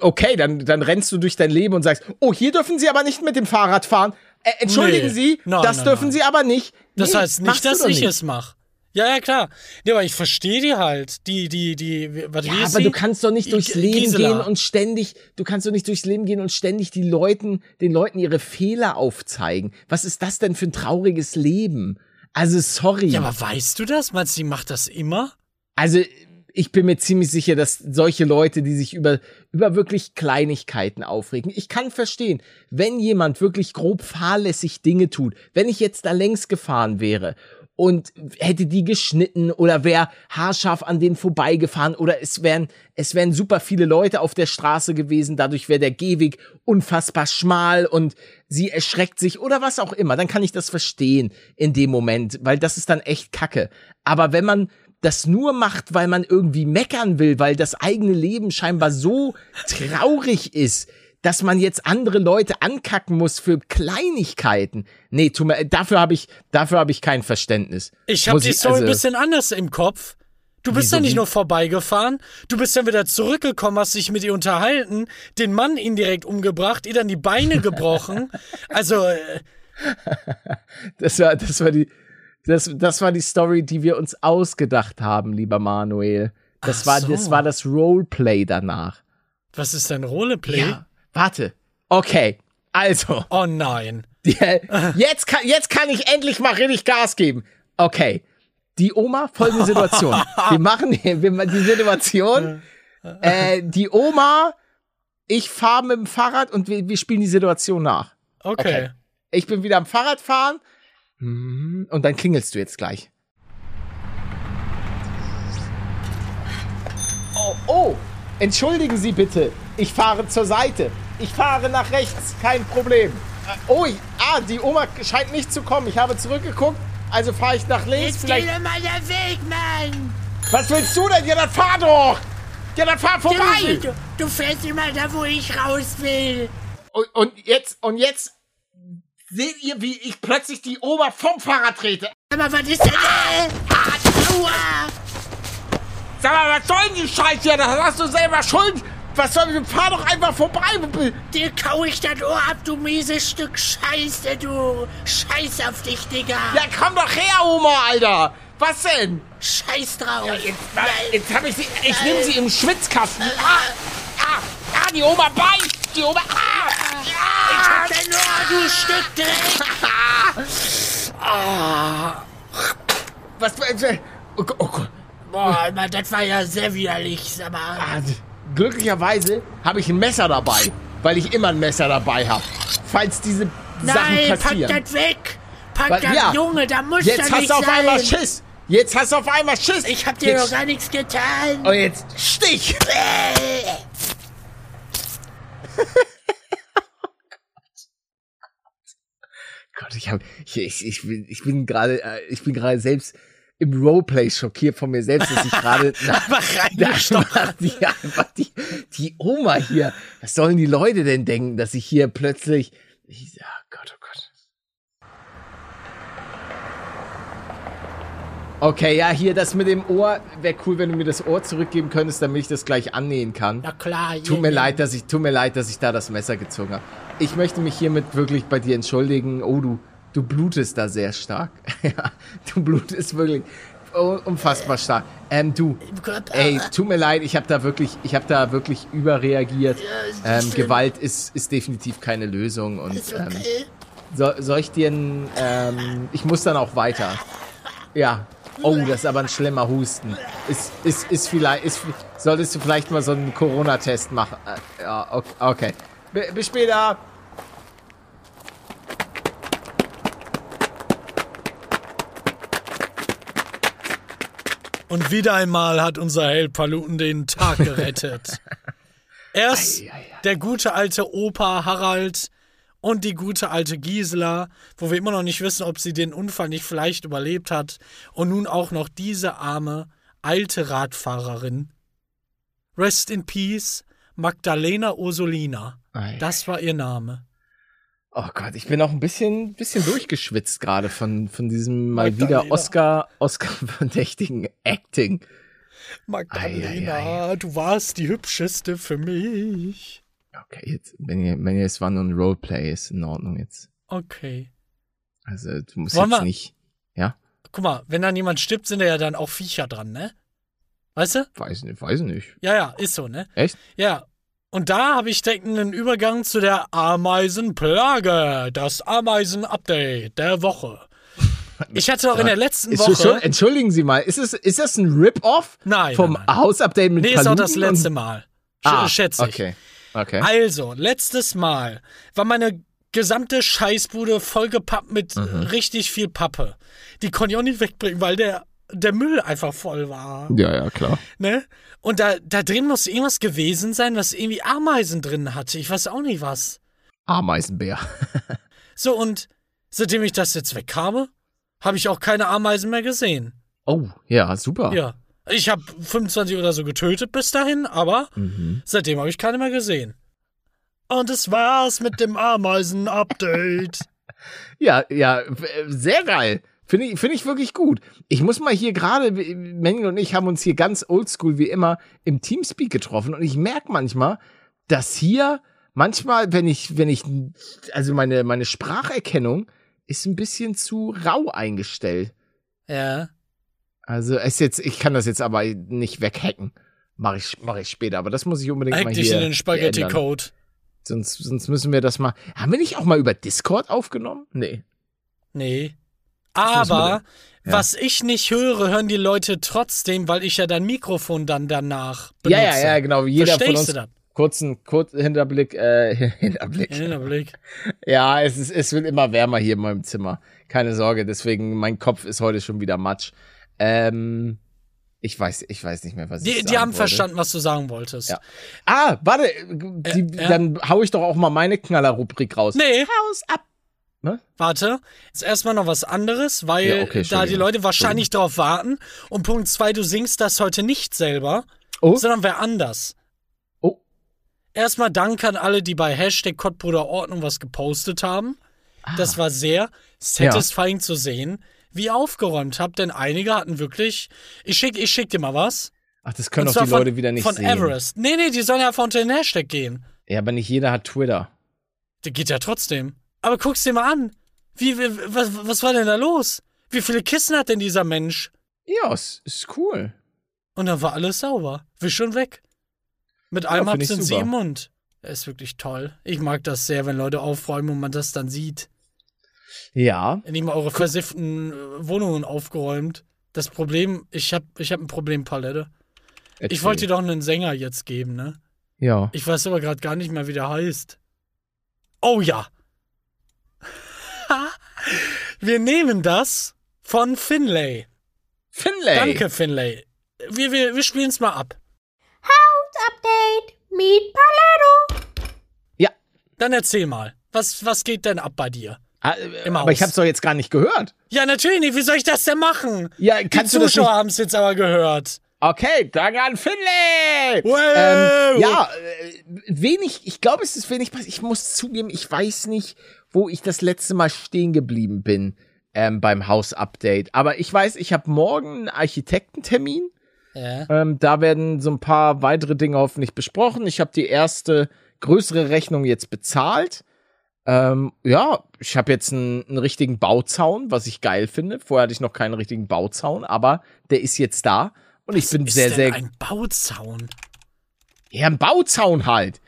okay, dann dann rennst du durch dein Leben und sagst, oh, hier dürfen Sie aber nicht mit dem Fahrrad fahren. Äh, entschuldigen Nee. Sie, Nein, das nein, dürfen nein. Sie aber nicht. Das Nee, heißt nicht, dass ich nicht. es mache. Ja, ja, klar. Nee, aber ich verstehe die halt. Die, die, die, was Ja, aber sie? du kannst doch nicht durchs Leben Gisela. gehen und ständig, du kannst doch nicht durchs Leben gehen und ständig die Leuten, den Leuten ihre Fehler aufzeigen. Was ist das denn für ein trauriges Leben? Also sorry. Ja, aber weißt du das? Meinst du, die macht das immer? Also ich bin mir ziemlich sicher, dass solche Leute, die sich über, über wirklich Kleinigkeiten aufregen, ich kann verstehen, wenn jemand wirklich grob fahrlässig Dinge tut, wenn ich jetzt da längs gefahren wäre und hätte die geschnitten oder wäre haarscharf an denen vorbeigefahren oder es wären, es wären super viele Leute auf der Straße gewesen, dadurch wäre der Gehweg unfassbar schmal und sie erschreckt sich oder was auch immer, dann kann ich das verstehen in dem Moment, weil das ist dann echt Kacke. Aber wenn man das nur macht, weil man irgendwie meckern will, weil das eigene Leben scheinbar so traurig ist, dass man jetzt andere Leute ankacken muss für Kleinigkeiten. Nee, tu mir, dafür habe ich, dafür habe ich kein Verständnis. Ich habe die Story also- ein bisschen anders im Kopf. Du bist ja nicht nur vorbeigefahren, du bist dann wieder zurückgekommen, hast dich mit ihr unterhalten, den Mann indirekt umgebracht, ihr dann die Beine gebrochen. Also, äh, Das war, das war die, das, das war die Story, die wir uns ausgedacht haben, lieber Manuel. Das Ach war, so. das war das Roleplay danach. was ist denn Roleplay? Ja. Warte. Okay. Also. Oh nein. Jetzt, kann, jetzt kann ich endlich mal richtig Gas geben. Okay. Die Oma, folgende Situation. Wir machen die, wir, machen die Situation. Äh, die Oma, ich fahre mit dem Fahrrad und wir, wir spielen die Situation nach. Okay. Okay. Ich bin wieder am Fahrradfahren. Und dann klingelst du jetzt gleich. Oh, oh, entschuldigen Sie bitte. Ich fahre zur Seite. Ich fahre nach rechts, kein Problem. Äh, Oh, ich- ah, die Oma scheint nicht zu kommen. Ich habe zurückgeguckt, also fahre ich nach links. Vielleicht. mal der Weg, Mann! Was willst du denn? Ja, dann fahr doch! Ja, dann fahr vorbei! Du, du fährst immer da, wo ich raus will. Und, und jetzt, und jetzt seht ihr, wie ich plötzlich die Oma vom Fahrrad trete. Aber was ist denn? Äh, aua! Sag mal, was soll denn die Scheiße hier? Das hast du selber schuld. Was soll ich? Fahr doch einfach vorbei. Dir kau ich das Ohr ab, du mieses Stück Scheiße, du. Scheiß auf dich, Digga. Ja, komm doch her, Oma, Alter. Was denn? Scheiß drauf. Jetzt, na, jetzt hab ich sie. Ich nehme sie im Schwitzkasten. Ah, ah, ah, die Oma beißt. Die Oma. Ah, Ich ah, hab dein Ohr, du Stück Dreck. was? Oh, Gott, oh Gott. Boah, das war ja sehr widerlich, sag mal. Ah, glücklicherweise habe ich ein Messer dabei, weil ich immer ein Messer dabei habe. Falls diese Sachen Nein, pack passieren. das weg. Pack Was- das, ja. Junge, da muss Jetzt das hast nicht du auf sein. einmal Schiss. Jetzt hast du auf einmal Schiss. Ich hab dir jetzt, doch gar nichts getan. Und jetzt Stich. Gott, ich habe ich, ich, ich bin ich bin gerade äh, ich bin gerade selbst im Roleplay schockiert von mir selbst, dass ich gerade Einfach die, einfach die die Oma hier. Was sollen die Leute denn denken, dass ich hier plötzlich ich, oh Gott, oh Gott. Okay, ja, hier das mit dem Ohr wäre cool, wenn du mir das Ohr zurückgeben könntest, damit ich das gleich annähen kann. Na klar. Tut mir leid, dass ich, tut mir leid, dass ich da das Messer gezogen habe. Ich möchte mich hiermit wirklich bei dir entschuldigen. Oh, du, du blutest da sehr stark. ja, du blutest wirklich unfassbar stark. Ähm, du, ey, tut mir leid, ich habe da wirklich, ich habe da wirklich überreagiert. ist Ähm. Gewalt ist, ist definitiv keine Lösung und ähm, okay. soll, soll ich dir ähm, ich muss dann auch weiter. Ja. Oh, das ist aber ein schlimmer Husten. Ist, ist, ist vielleicht, ist, solltest du vielleicht mal so einen Corona-Test machen? Äh, Ja, okay. bis später. Und wieder einmal hat unser Held Paluten den Tag gerettet. Erst der gute alte Opa Harald und die gute alte Gisela, wo wir immer noch nicht wissen, ob sie den Unfall nicht vielleicht überlebt hat. Und nun auch noch diese arme alte Radfahrerin. Rest in Peace, Magdalena Ursulina. Ei. Das war ihr Name. Oh Gott, ich bin auch ein bisschen, bisschen durchgeschwitzt gerade von, von diesem mal Magdalena. wieder Oscar, Oscar-verdächtigen Acting. Magdalena, Ei, ei, du warst die hübscheste für mich. Okay, jetzt, wenn ihr, wenn ihr, es war nur ein Roleplay, ist in Ordnung jetzt. Okay. Also, du musst Wollen jetzt wir- nicht, ja? Guck mal, wenn dann jemand stirbt, sind da ja dann auch Viecher dran, ne? Weißt du? Weiß nicht, weiß nicht. Ja, ja, ist so, ne? Echt? Ja. Und da habe ich direkt einen Übergang zu der Ameisenplage. Das Ameisen-Update der Woche. Ich hatte auch in der letzten das schon, Woche. entschuldigen Sie mal, ist es, ist das ein Rip-Off Nein, vom. Hausupdate mit Nee, ist auch das Paluten letzte Mal. Sch Ah, schätze ich. Okay, okay. Also, letztes Mal war meine gesamte Scheißbude vollgepappt mit Mhm. richtig viel Pappe. Die konnte ich auch nicht wegbringen, weil der, der Müll einfach voll war. Ja, ja, klar. Ne? Und da, da drin muss irgendwas gewesen sein, was irgendwie Ameisen drin hatte. Ich weiß auch nicht was. Ameisenbär. So, und seitdem ich das jetzt weg habe, habe ich auch keine Ameisen mehr gesehen. Oh, ja, super. Ja. Ich habe 25 oder so getötet bis dahin, aber Mhm. seitdem habe ich keine mehr gesehen. Und es war's mit dem Ameisen-Update. Ja, ja, äh, sehr geil. Finde ich, finde ich wirklich gut. Ich muss mal hier gerade, Mengel und ich haben uns hier ganz oldschool wie immer im Teamspeak getroffen und ich merke manchmal, dass hier manchmal, wenn ich, wenn ich, also meine, meine Spracherkennung ist ein bisschen zu rau eingestellt. ja. Also es jetzt, ich kann das jetzt aber nicht weghacken. Mache ich, mach ich später, aber das muss ich unbedingt Hack mal dich hier, in den. Spaghetti-Code. Sonst, sonst müssen wir das mal. Haben wir nicht auch mal über Discord aufgenommen? Nee. Nee. Aber Ja. was ich nicht höre, hören die Leute trotzdem, weil ich ja dein Mikrofon dann danach benutze. Ja, ja, ja, genau. Jeder Verstehst von uns. du das? Kurzen, kurz Hinterblick, äh, Hinterblick. Hinterblick. Ja, es ist, es wird immer wärmer hier in meinem Zimmer. Keine Sorge, deswegen, mein Kopf ist heute schon wieder matsch. Ähm, ich weiß, ich weiß nicht mehr, was ich Die, sagen die haben wollte. verstanden, was du sagen wolltest. Ja. Ah, warte, die, ja. dann hau ich doch auch mal meine Knaller-Rubrik raus. Nee, Haus ab. warte. Jetzt erstmal noch was anderes, weil Ja, okay, da die. Leute wahrscheinlich drauf warten. Und Punkt zwei, du singst das heute nicht selber, Oh, sondern wer anders. oh, Erstmal Dank an alle, die bei Hashtag Kottbruder Ordnung was gepostet haben. Ah. Das war sehr satisfying zu sehen, wie aufgeräumt habt, denn einige hatten wirklich. Ich schick, ich schick dir mal was. ach, das können doch die von, Leute wieder nicht von sehen. Everest. Nee, nee, die sollen ja einfach unter den Hashtag gehen. Ja, aber nicht jeder hat Twitter. Der geht ja trotzdem. Aber guck's dir mal an. Wie, wie was, was war denn da los? Wie viele Kissen hat denn dieser Mensch? Ja, es ist cool. Und dann war alles sauber. Wisch und weg. Mit einem find Hab ich sind sie im Mund. Er ist wirklich toll. Ich mag das sehr, wenn Leute aufräumen und man das dann sieht. Ja, Nicht mal eure versifften äh, Wohnungen aufgeräumt. Das Problem, ich hab, ich hab ein Problem, Palette. Ich erzähl. wollte dir doch einen Sänger jetzt geben, ne? Ja. Ich weiß aber gerade gar nicht mehr, wie der heißt. Oh ja. Wir nehmen das von Finlay. Finlay. Danke, Finlay. Wir, wir, wir spielen es mal ab. Update. Meet Paletto. Ja. Dann erzähl mal. Was, was geht denn ab bei dir? Ah, äh, Im aber ich Haus. hab's doch jetzt gar nicht gehört. Ja, natürlich nicht. Wie soll ich das denn machen? Ja, Die kannst du das Zuschauer haben es jetzt aber gehört. Okay, danke an Finlay. Wow. Ähm, ja, äh, wenig, ich glaube, es ist wenig passiert. Ich muss zugeben, ich weiß nicht, wo ich das letzte Mal stehen geblieben bin ähm, beim Haus-Update. Aber ich weiß, ich habe morgen einen Architektentermin. Ja. Ähm, da werden so ein paar weitere Dinge hoffentlich besprochen. Ich habe die erste größere Rechnung jetzt bezahlt. Ähm, ja, ich habe jetzt einen, einen richtigen Bauzaun, was ich geil finde. Vorher hatte ich noch keinen richtigen Bauzaun, aber der ist jetzt da. Und ich bin ist sehr, denn sehr. ein Bauzaun. Ja, ein Bauzaun halt.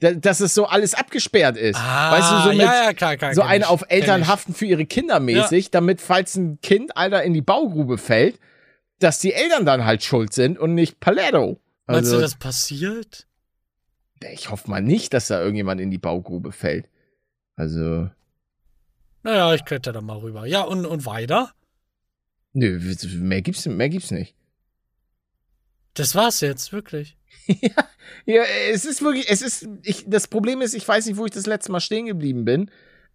Da, dass es so alles abgesperrt ist. Ah, weißt du, so mit, ja, ja, klar, klar. so eine ich, auf Eltern haften für ihre Kinder mäßig, damit, falls ein Kind, Alter, in die Baugrube fällt, dass die Eltern dann halt schuld sind und nicht Paletto. Meinst Also, du, das passiert? ich hoffe mal nicht, dass da irgendjemand in die Baugrube fällt. Also, Naja, ich kletter da mal rüber. Ja, und, und weiter? nö, mehr gibt's, mehr gibt's nicht. Das war's jetzt, wirklich. Ja, es ist wirklich, es ist, ich, das Problem ist, ich weiß nicht, wo ich das letzte Mal stehen geblieben bin.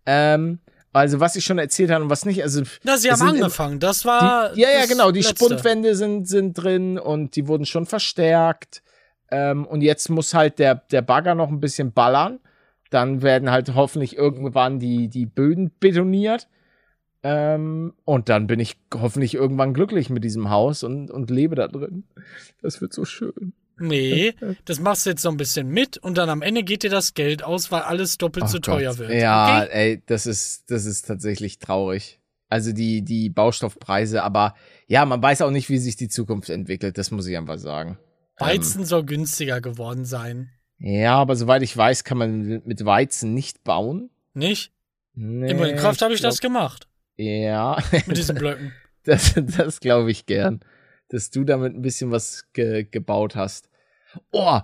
Ähm, also, was ich schon erzählt habe und was nicht, also. Na, sie haben angefangen. Das war. Die, ja, ja, das genau. Die Letzte. Spundwände sind, sind drin und die wurden schon verstärkt. Ähm, und jetzt muss halt der, der Bagger noch ein bisschen ballern. Dann werden halt hoffentlich irgendwann die, die Böden betoniert. Ähm, und dann bin ich hoffentlich irgendwann glücklich mit diesem Haus und, und lebe da drin. Das wird so schön. Nee, das machst du jetzt so ein bisschen mit und dann am Ende geht dir das Geld aus, weil alles doppelt Ach so Gott. teuer wird. Ja, Okay? ey, das ist, das ist tatsächlich traurig. Also die, die Baustoffpreise, aber ja, man weiß auch nicht, wie sich die Zukunft entwickelt. Das muss ich einfach sagen. Weizen soll günstiger geworden sein. Ja, aber soweit ich weiß, kann man mit Weizen nicht bauen. Nicht? Nee, In Minecraft habe ich das glaub- gemacht. Ja, Mit diesen Blöcken. das, das glaube ich gern. Dass du damit ein bisschen was ge gebaut hast. Oh,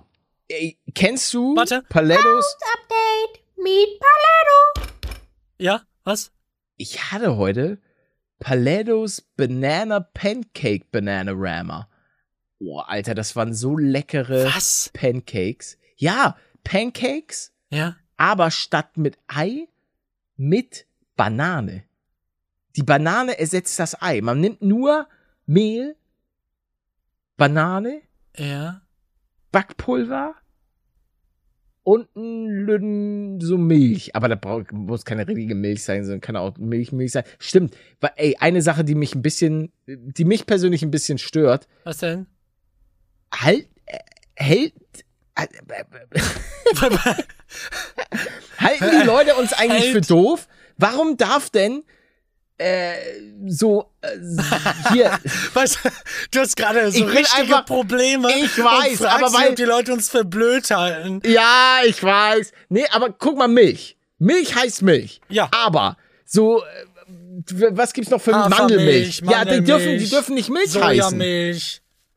ey, kennst du Warte. Palettos? Update. Meet Paletto. Ja, was? Ich hatte heute Palettos Banana Pancake Bananarama. Oh, Alter, das waren so leckere Was? Pancakes. Ja, Pancakes, Ja. aber statt mit Ei mit Banane. Die Banane ersetzt das Ei. Man nimmt nur Mehl, Banane, Ja. Backpulver und ein so Milch. Aber da braucht, muss keine richtige Milch sein, sondern kann auch Milch, Milch sein. Stimmt. Weil, ey, eine Sache, die mich ein bisschen, die mich persönlich ein bisschen stört, Was denn? halt, äh, hält, halten die Leute uns eigentlich Halt. für doof? Warum darf denn äh, so äh, hier Was? Du hast gerade so Ich richtige einfach- Probleme. Ich weiß, aber weil- die Leute uns für blöd halten. Ja, ich weiß. Nee, aber guck mal, Milch. Milch heißt Milch. Ja. Aber so, äh, was gibt's noch für Hafermilch, Mandelmilch? Ja, die dürfen, die Mandelmilch, dürfen nicht Milch heißen.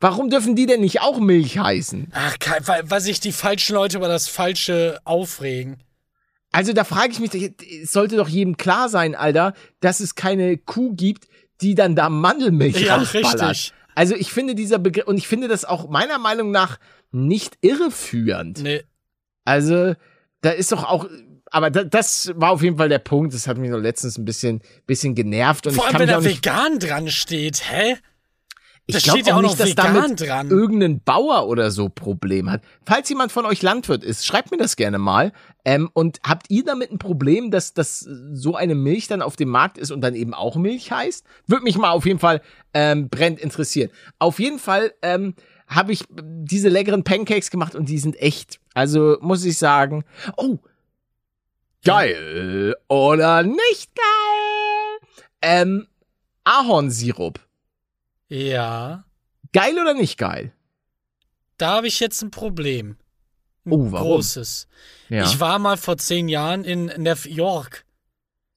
Warum dürfen die denn nicht auch Milch heißen? Ach, weil, weil sich die falschen Leute über das Falsche aufregen. Also da frage ich mich, es sollte doch jedem klar sein, Alter, dass es keine Kuh gibt, die dann da Mandelmilch Ja, rausballert. richtig. Also ich finde dieser Begriff, und ich finde das auch meiner Meinung nach nicht irreführend. Nee. Also, da ist doch auch, aber da, das war auf jeden Fall der Punkt. Das hat mich noch letztens ein bisschen, bisschen genervt und Vor ich allem, wenn da vegan dran steht, hä? Ich da glaub steht ja auch noch dass damit dran. irgendein Bauer oder so Problem hat. Falls jemand von euch Landwirt ist, schreibt mir das gerne mal. Ähm, und habt ihr damit ein Problem, dass, dass so eine Milch dann auf dem Markt ist und dann eben auch Milch heißt? Würde mich mal auf jeden Fall ähm, brennend interessieren. Auf jeden Fall ähm, habe ich diese leckeren Pancakes gemacht und die sind echt. Also muss ich sagen, oh, geil oder nicht geil? Ähm, Ahornsirup. Ja. Geil oder nicht geil? Da habe ich jetzt ein Problem. Ein Oh, warum? Großes. Ja. Ich war mal vor zehn Jahren in New York.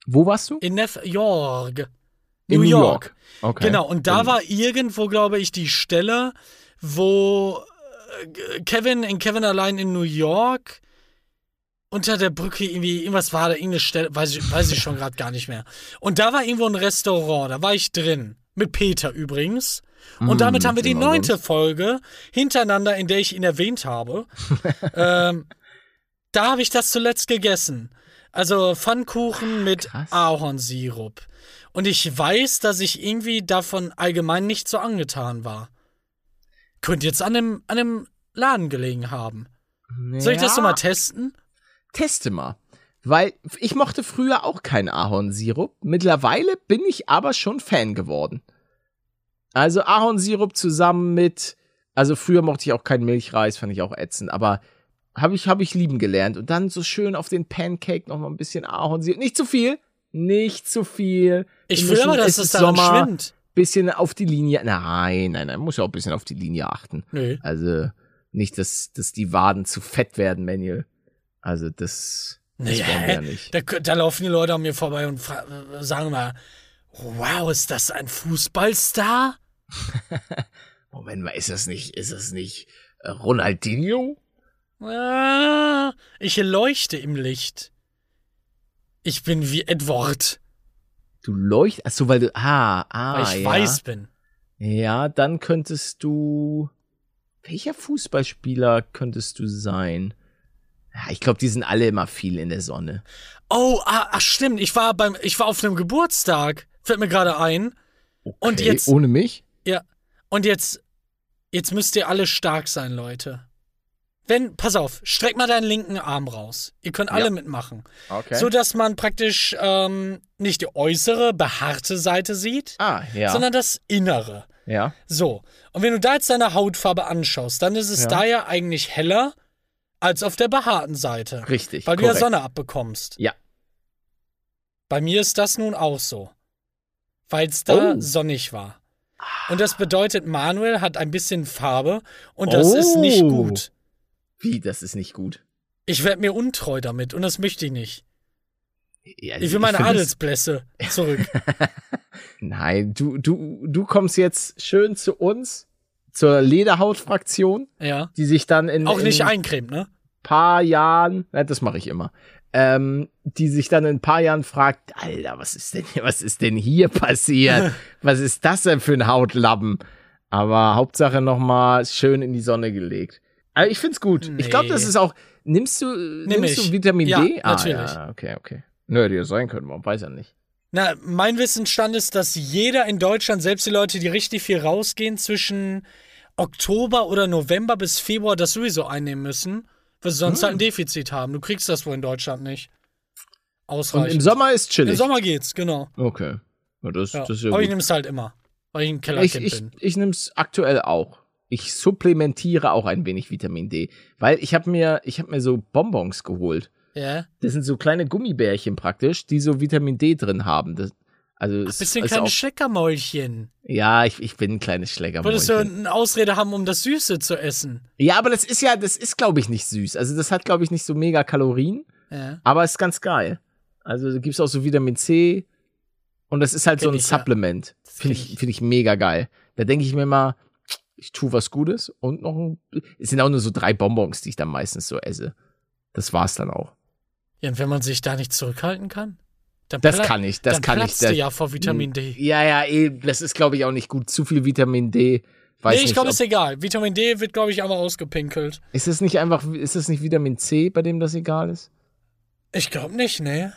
Wo warst du? In New York. In New York. Okay. Genau, und da war irgendwo, glaube ich, die Stelle, wo äh, Kevin in Kevin allein in New York unter der Brücke irgendwie, irgendwas war da, irgendeine Stelle, weiß ich, weiß ich schon gerade gar nicht mehr. Und da war irgendwo ein Restaurant, da war ich drin. Mit Peter übrigens. Und Mm, damit haben wir die immer neunte. Folge hintereinander, in der ich ihn erwähnt habe. ähm, da habe ich das zuletzt gegessen. Also Pfannkuchen mit krass. Ahornsirup. Und ich weiß, dass ich irgendwie davon allgemein nicht so angetan war. Könnte jetzt an einem, an einem Laden gelegen haben. Soll ich das so Ja, mal testen? Teste mal. Weil ich mochte früher auch keinen Ahornsirup. Mittlerweile bin ich aber schon Fan geworden. Also Ahornsirup zusammen mit, also früher mochte ich auch keinen Milchreis, fand ich auch ätzend, aber habe ich, hab ich lieben gelernt. Und dann so schön auf den Pancake noch mal ein bisschen Ahornsirup. Nicht zu viel, nicht zu viel. Ich will aber, dass es es ist daran Sommer, schwimmt. Bisschen auf die Linie. Nein, nein, nein, muss ja auch ein bisschen auf die Linie achten. Nö. Also nicht, dass, dass die Waden zu fett werden, Manuel. Also das, das Naja, wollen wir ja nicht. da, da laufen die Leute an mir vorbei und sagen mal, wow, ist das ein Fußballstar? Moment mal, ist das nicht, ist das nicht äh, Ronaldinho? Ah, ich leuchte im Licht. Ich bin wie Edward, Du leuchtest, ach so, weil du, ah, ah, weil ich ja. weiß bin. Ja, dann könntest du, welcher Fußballspieler könntest du sein? Ich glaube, die sind alle immer viel in der Sonne. Oh, ah, ach stimmt, ich war beim, ich war auf einem Geburtstag. Fällt mir gerade ein. Und Okay, jetzt- Ohne mich? Ja. Und jetzt, jetzt müsst ihr alle stark sein, Leute. Wenn, pass auf, streck mal deinen linken Arm raus. Ihr könnt alle Ja. mitmachen. Okay. So dass man praktisch ähm, nicht die äußere, behaarte Seite sieht, ah, ja. sondern das Innere. ja. So. Und wenn du da jetzt deine Hautfarbe anschaust, dann ist es Ja. da ja eigentlich heller als auf der behaarten Seite. Richtig. Weil du ja korrekt. Sonne abbekommst. Ja. Bei mir ist das nun auch so. Weil es da Oh. sonnig war. Und das bedeutet, Manuel hat ein bisschen Farbe und das ist nicht Oh. gut. Wie, das ist nicht gut. Ich werde mir untreu damit und das möchte ich nicht. Ja, Ich will meine das- Adelsblässe zurück. Nein, du, du, du kommst jetzt schön zu uns, zur Lederhautfraktion, ja. die sich dann in, Auch nicht in eincremt, ne? Paar Jahren, das mache ich immer, ähm, die sich dann in ein paar Jahren fragt, Alter, was ist denn hier, was ist denn hier passiert? was ist das denn für ein Hautlappen? Aber Hauptsache nochmal schön in die Sonne gelegt. Aber ich find's gut. Ich glaube, das Nee. ist auch, nimmst du, nimmst ich. du Vitamin Ja, D? natürlich. Ah, ja, okay, okay. Nö, hätte ja sein können, man weiß ja nicht. Na, mein Wissensstand ist, dass jeder in Deutschland, selbst die Leute, die richtig viel rausgehen, zwischen Oktober oder November bis Februar das sowieso einnehmen müssen, sie sonst halt ein Defizit haben. Du kriegst das wohl in Deutschland nicht. Und Ausreichend. im Sommer ist chillig. Im Sommer geht's, genau. Okay. Ja, das, Ja. das ja Aber ich gut. nehme es halt immer, weil ich ein Ich, Kellerkind ich, bin. ich nehme es aktuell auch. Ich supplementiere auch ein wenig Vitamin D, weil ich habe mir, ich habe mir so Bonbons geholt. Ja. Das sind so kleine Gummibärchen praktisch, die so Vitamin D drin haben. Das, also es Bisschen ist kleine auch, Schleckermäulchen. ja, ich, ich bin ein kleines Würdest du eine Ausrede haben, um das Süße zu essen? Ja, aber das ist ja, das ist glaube ich nicht süß. Also das hat glaube ich nicht so mega Kalorien, Ja. aber ist ganz geil. Also da gibt's auch so Vitamin C und das ist halt so Kenn ein ich, ja. Supplement. Das Finde ich, ich. finde ich mega geil. Da denke ich mir mal, ich tue was Gutes und noch ein, es sind auch nur so drei Bonbons, die ich dann meistens so esse. Das war's dann auch. Ja, und wenn man sich da nicht zurückhalten kann? Dann Das kann ich, das dann kann ich. Das, ja vor Vitamin D. Ja, ja, eh, das ist glaube ich auch nicht gut. Zu viel Vitamin D. Weiß nee, ich glaube, ist egal. Vitamin D wird, glaube ich, einmal ausgepinkelt. ist es nicht einfach, ist es nicht Vitamin C, bei dem das egal ist? Ich glaube nicht, ne?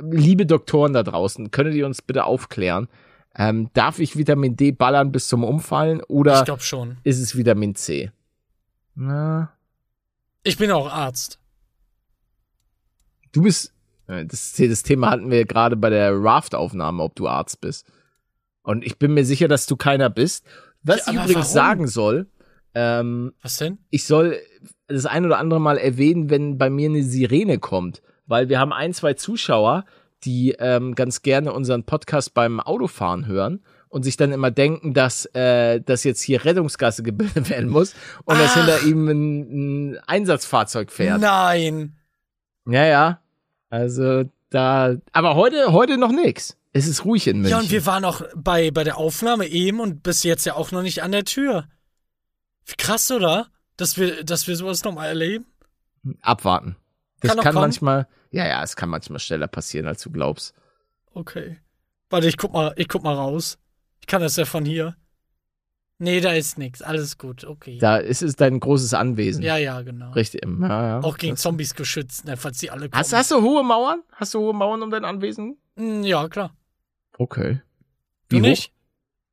liebe Doktoren da draußen, könntet ihr uns bitte aufklären? Ähm, darf ich Vitamin D ballern bis zum Umfallen oder Ich glaube schon. ist es Vitamin C? Na, Ich bin auch Arzt. du bist. Äh, Das, das Thema hatten wir gerade bei der Raft-Aufnahme, ob du Arzt bist. Und ich bin mir sicher, dass du keiner bist. Was Ja, ich übrigens warum? sagen soll, ähm, Was denn? ich soll das ein oder andere Mal erwähnen, wenn bei mir eine Sirene kommt. Weil wir haben ein, zwei Zuschauer, die ähm, ganz gerne unseren Podcast beim Autofahren hören und sich dann immer denken, dass, äh, dass jetzt hier Rettungsgasse gebildet werden muss und dass Ach. hinter ihm ein, ein Einsatzfahrzeug fährt. Nein. Ja, ja. Also da. Aber heute, heute noch nix. Es ist ruhig in München. Ja, und wir waren auch bei, bei der Aufnahme eben und bis jetzt ja auch noch nicht an der Tür. Wie krass, oder? Dass wir, dass wir sowas nochmal erleben? Abwarten. Das Kann kann, manchmal. Ja, ja, es kann manchmal schneller passieren, als du glaubst. Okay. Warte, ich guck mal, ich guck mal raus. Ich kann das ja von hier. Nee, da ist nichts. Alles gut, okay. Da ist es dein großes Anwesen. ja, ja, genau. Richtig. Ja, ja. Auch gegen Das- Zombies geschützt, ne, falls die alle kommen. Hast, hast du hohe Mauern? Hast du hohe Mauern um dein Anwesen? Hm, Ja, klar. Okay. Du Wie hoch? nicht?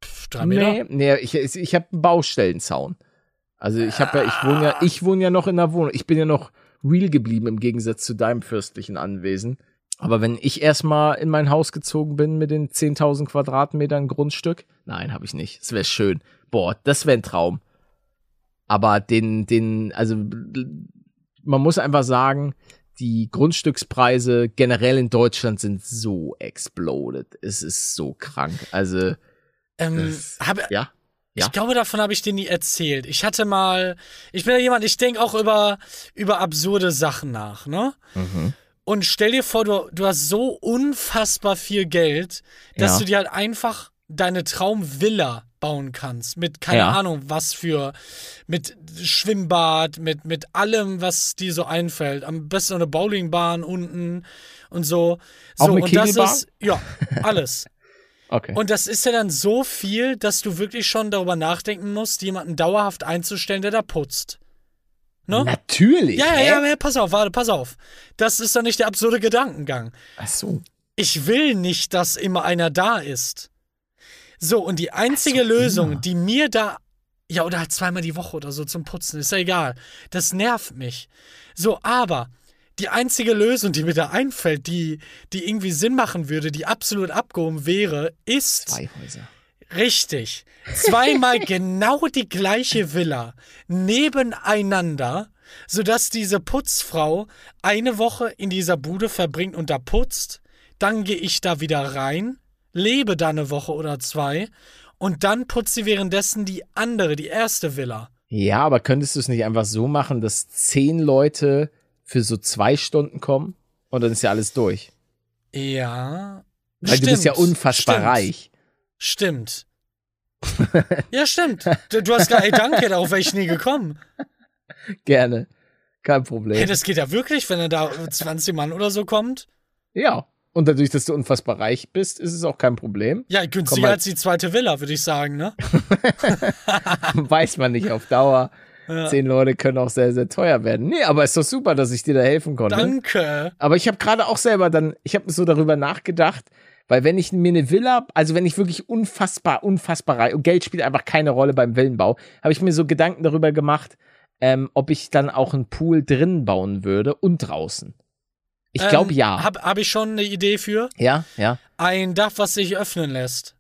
Pff, drei Meter? Nee, nee ich, ich, ich habe einen Baustellenzaun. Also ich habe ja, ich wohne ja, ich wohne ja noch in der Wohnung. Ich bin ja noch real geblieben im Gegensatz zu deinem fürstlichen Anwesen. Aber wenn ich erstmal in mein Haus gezogen bin mit den 10.000 Quadratmetern Grundstück, nein, habe ich nicht. Das wäre schön. Boah, das wäre ein Traum. Aber den, den, also man muss einfach sagen, die Grundstückspreise generell in Deutschland sind so exploded. Es ist so krank. Also Ähm, Das- hab, ja, ja. Ich glaube, davon habe ich dir nie erzählt. Ich hatte mal, ich bin ja jemand, ich denke auch über, über absurde Sachen nach, ne? Mhm. Und stell dir vor, du, du hast so unfassbar viel Geld, dass Ja. du dir halt einfach deine Traumvilla bauen kannst. Mit, keine Ja. Ahnung, was für, mit Schwimmbad, mit, mit allem, was dir so einfällt. Am besten eine Bowlingbahn unten und so. So, Auch eine und das ist, ja, alles. Okay. Und das ist ja dann so viel, dass du wirklich schon darüber nachdenken musst, jemanden dauerhaft einzustellen, der da putzt. Ne? Natürlich. Ja, ja, ja, pass auf, warte, pass auf. Das ist doch nicht der absurde Gedankengang. Ach so. Ich will nicht, dass immer einer da ist. So, und die einzige so, Lösung, immer. die mir da, ja, oder halt zweimal die Woche oder so zum Putzen, ist ja egal. Das nervt mich. So, aber die einzige Lösung, die mir da einfällt, die, die irgendwie Sinn machen würde, die absolut abgehoben wäre, ist. Zwei Häuser. Richtig. Zweimal genau die gleiche Villa nebeneinander, sodass diese Putzfrau eine Woche in dieser Bude verbringt und da putzt. Dann gehe ich da wieder rein, lebe da eine Woche oder zwei und dann putzt sie währenddessen die andere, die erste Villa. Ja, aber könntest du es nicht einfach so machen, dass zehn Leute für so zwei Stunden kommen und dann ist ja alles durch? Ja. Weil du bist ja Stimmt, unfassbar stimmt, reich. Stimmt. ja, stimmt. Du, du hast gar, ey, danke, darauf wäre ich nie gekommen. Gerne. Kein Problem. Hey, das geht ja wirklich, wenn er da 20 Mann oder so kommt. ja. Und dadurch, dass du unfassbar reich bist, ist es auch kein Problem. Ja, günstiger mal. als die zweite Villa, würde ich sagen, ne? Weiß man nicht auf Dauer. Ja. Zehn Leute können auch sehr, sehr teuer werden. Nee, aber ist doch super, dass ich dir da helfen konnte. Danke. Aber ich habe gerade auch selber dann, ich habe so darüber nachgedacht, Weil wenn ich mir eine Villa, also wenn ich wirklich unfassbar, unfassbar und Geld spielt einfach keine Rolle beim Villenbau, habe ich mir so Gedanken darüber gemacht, ähm, ob ich dann auch einen Pool drinnen bauen würde und draußen. Ich glaube Ähm, ja. Habe hab ich schon eine Idee für? ja, ja. Ein Dach, was sich öffnen lässt.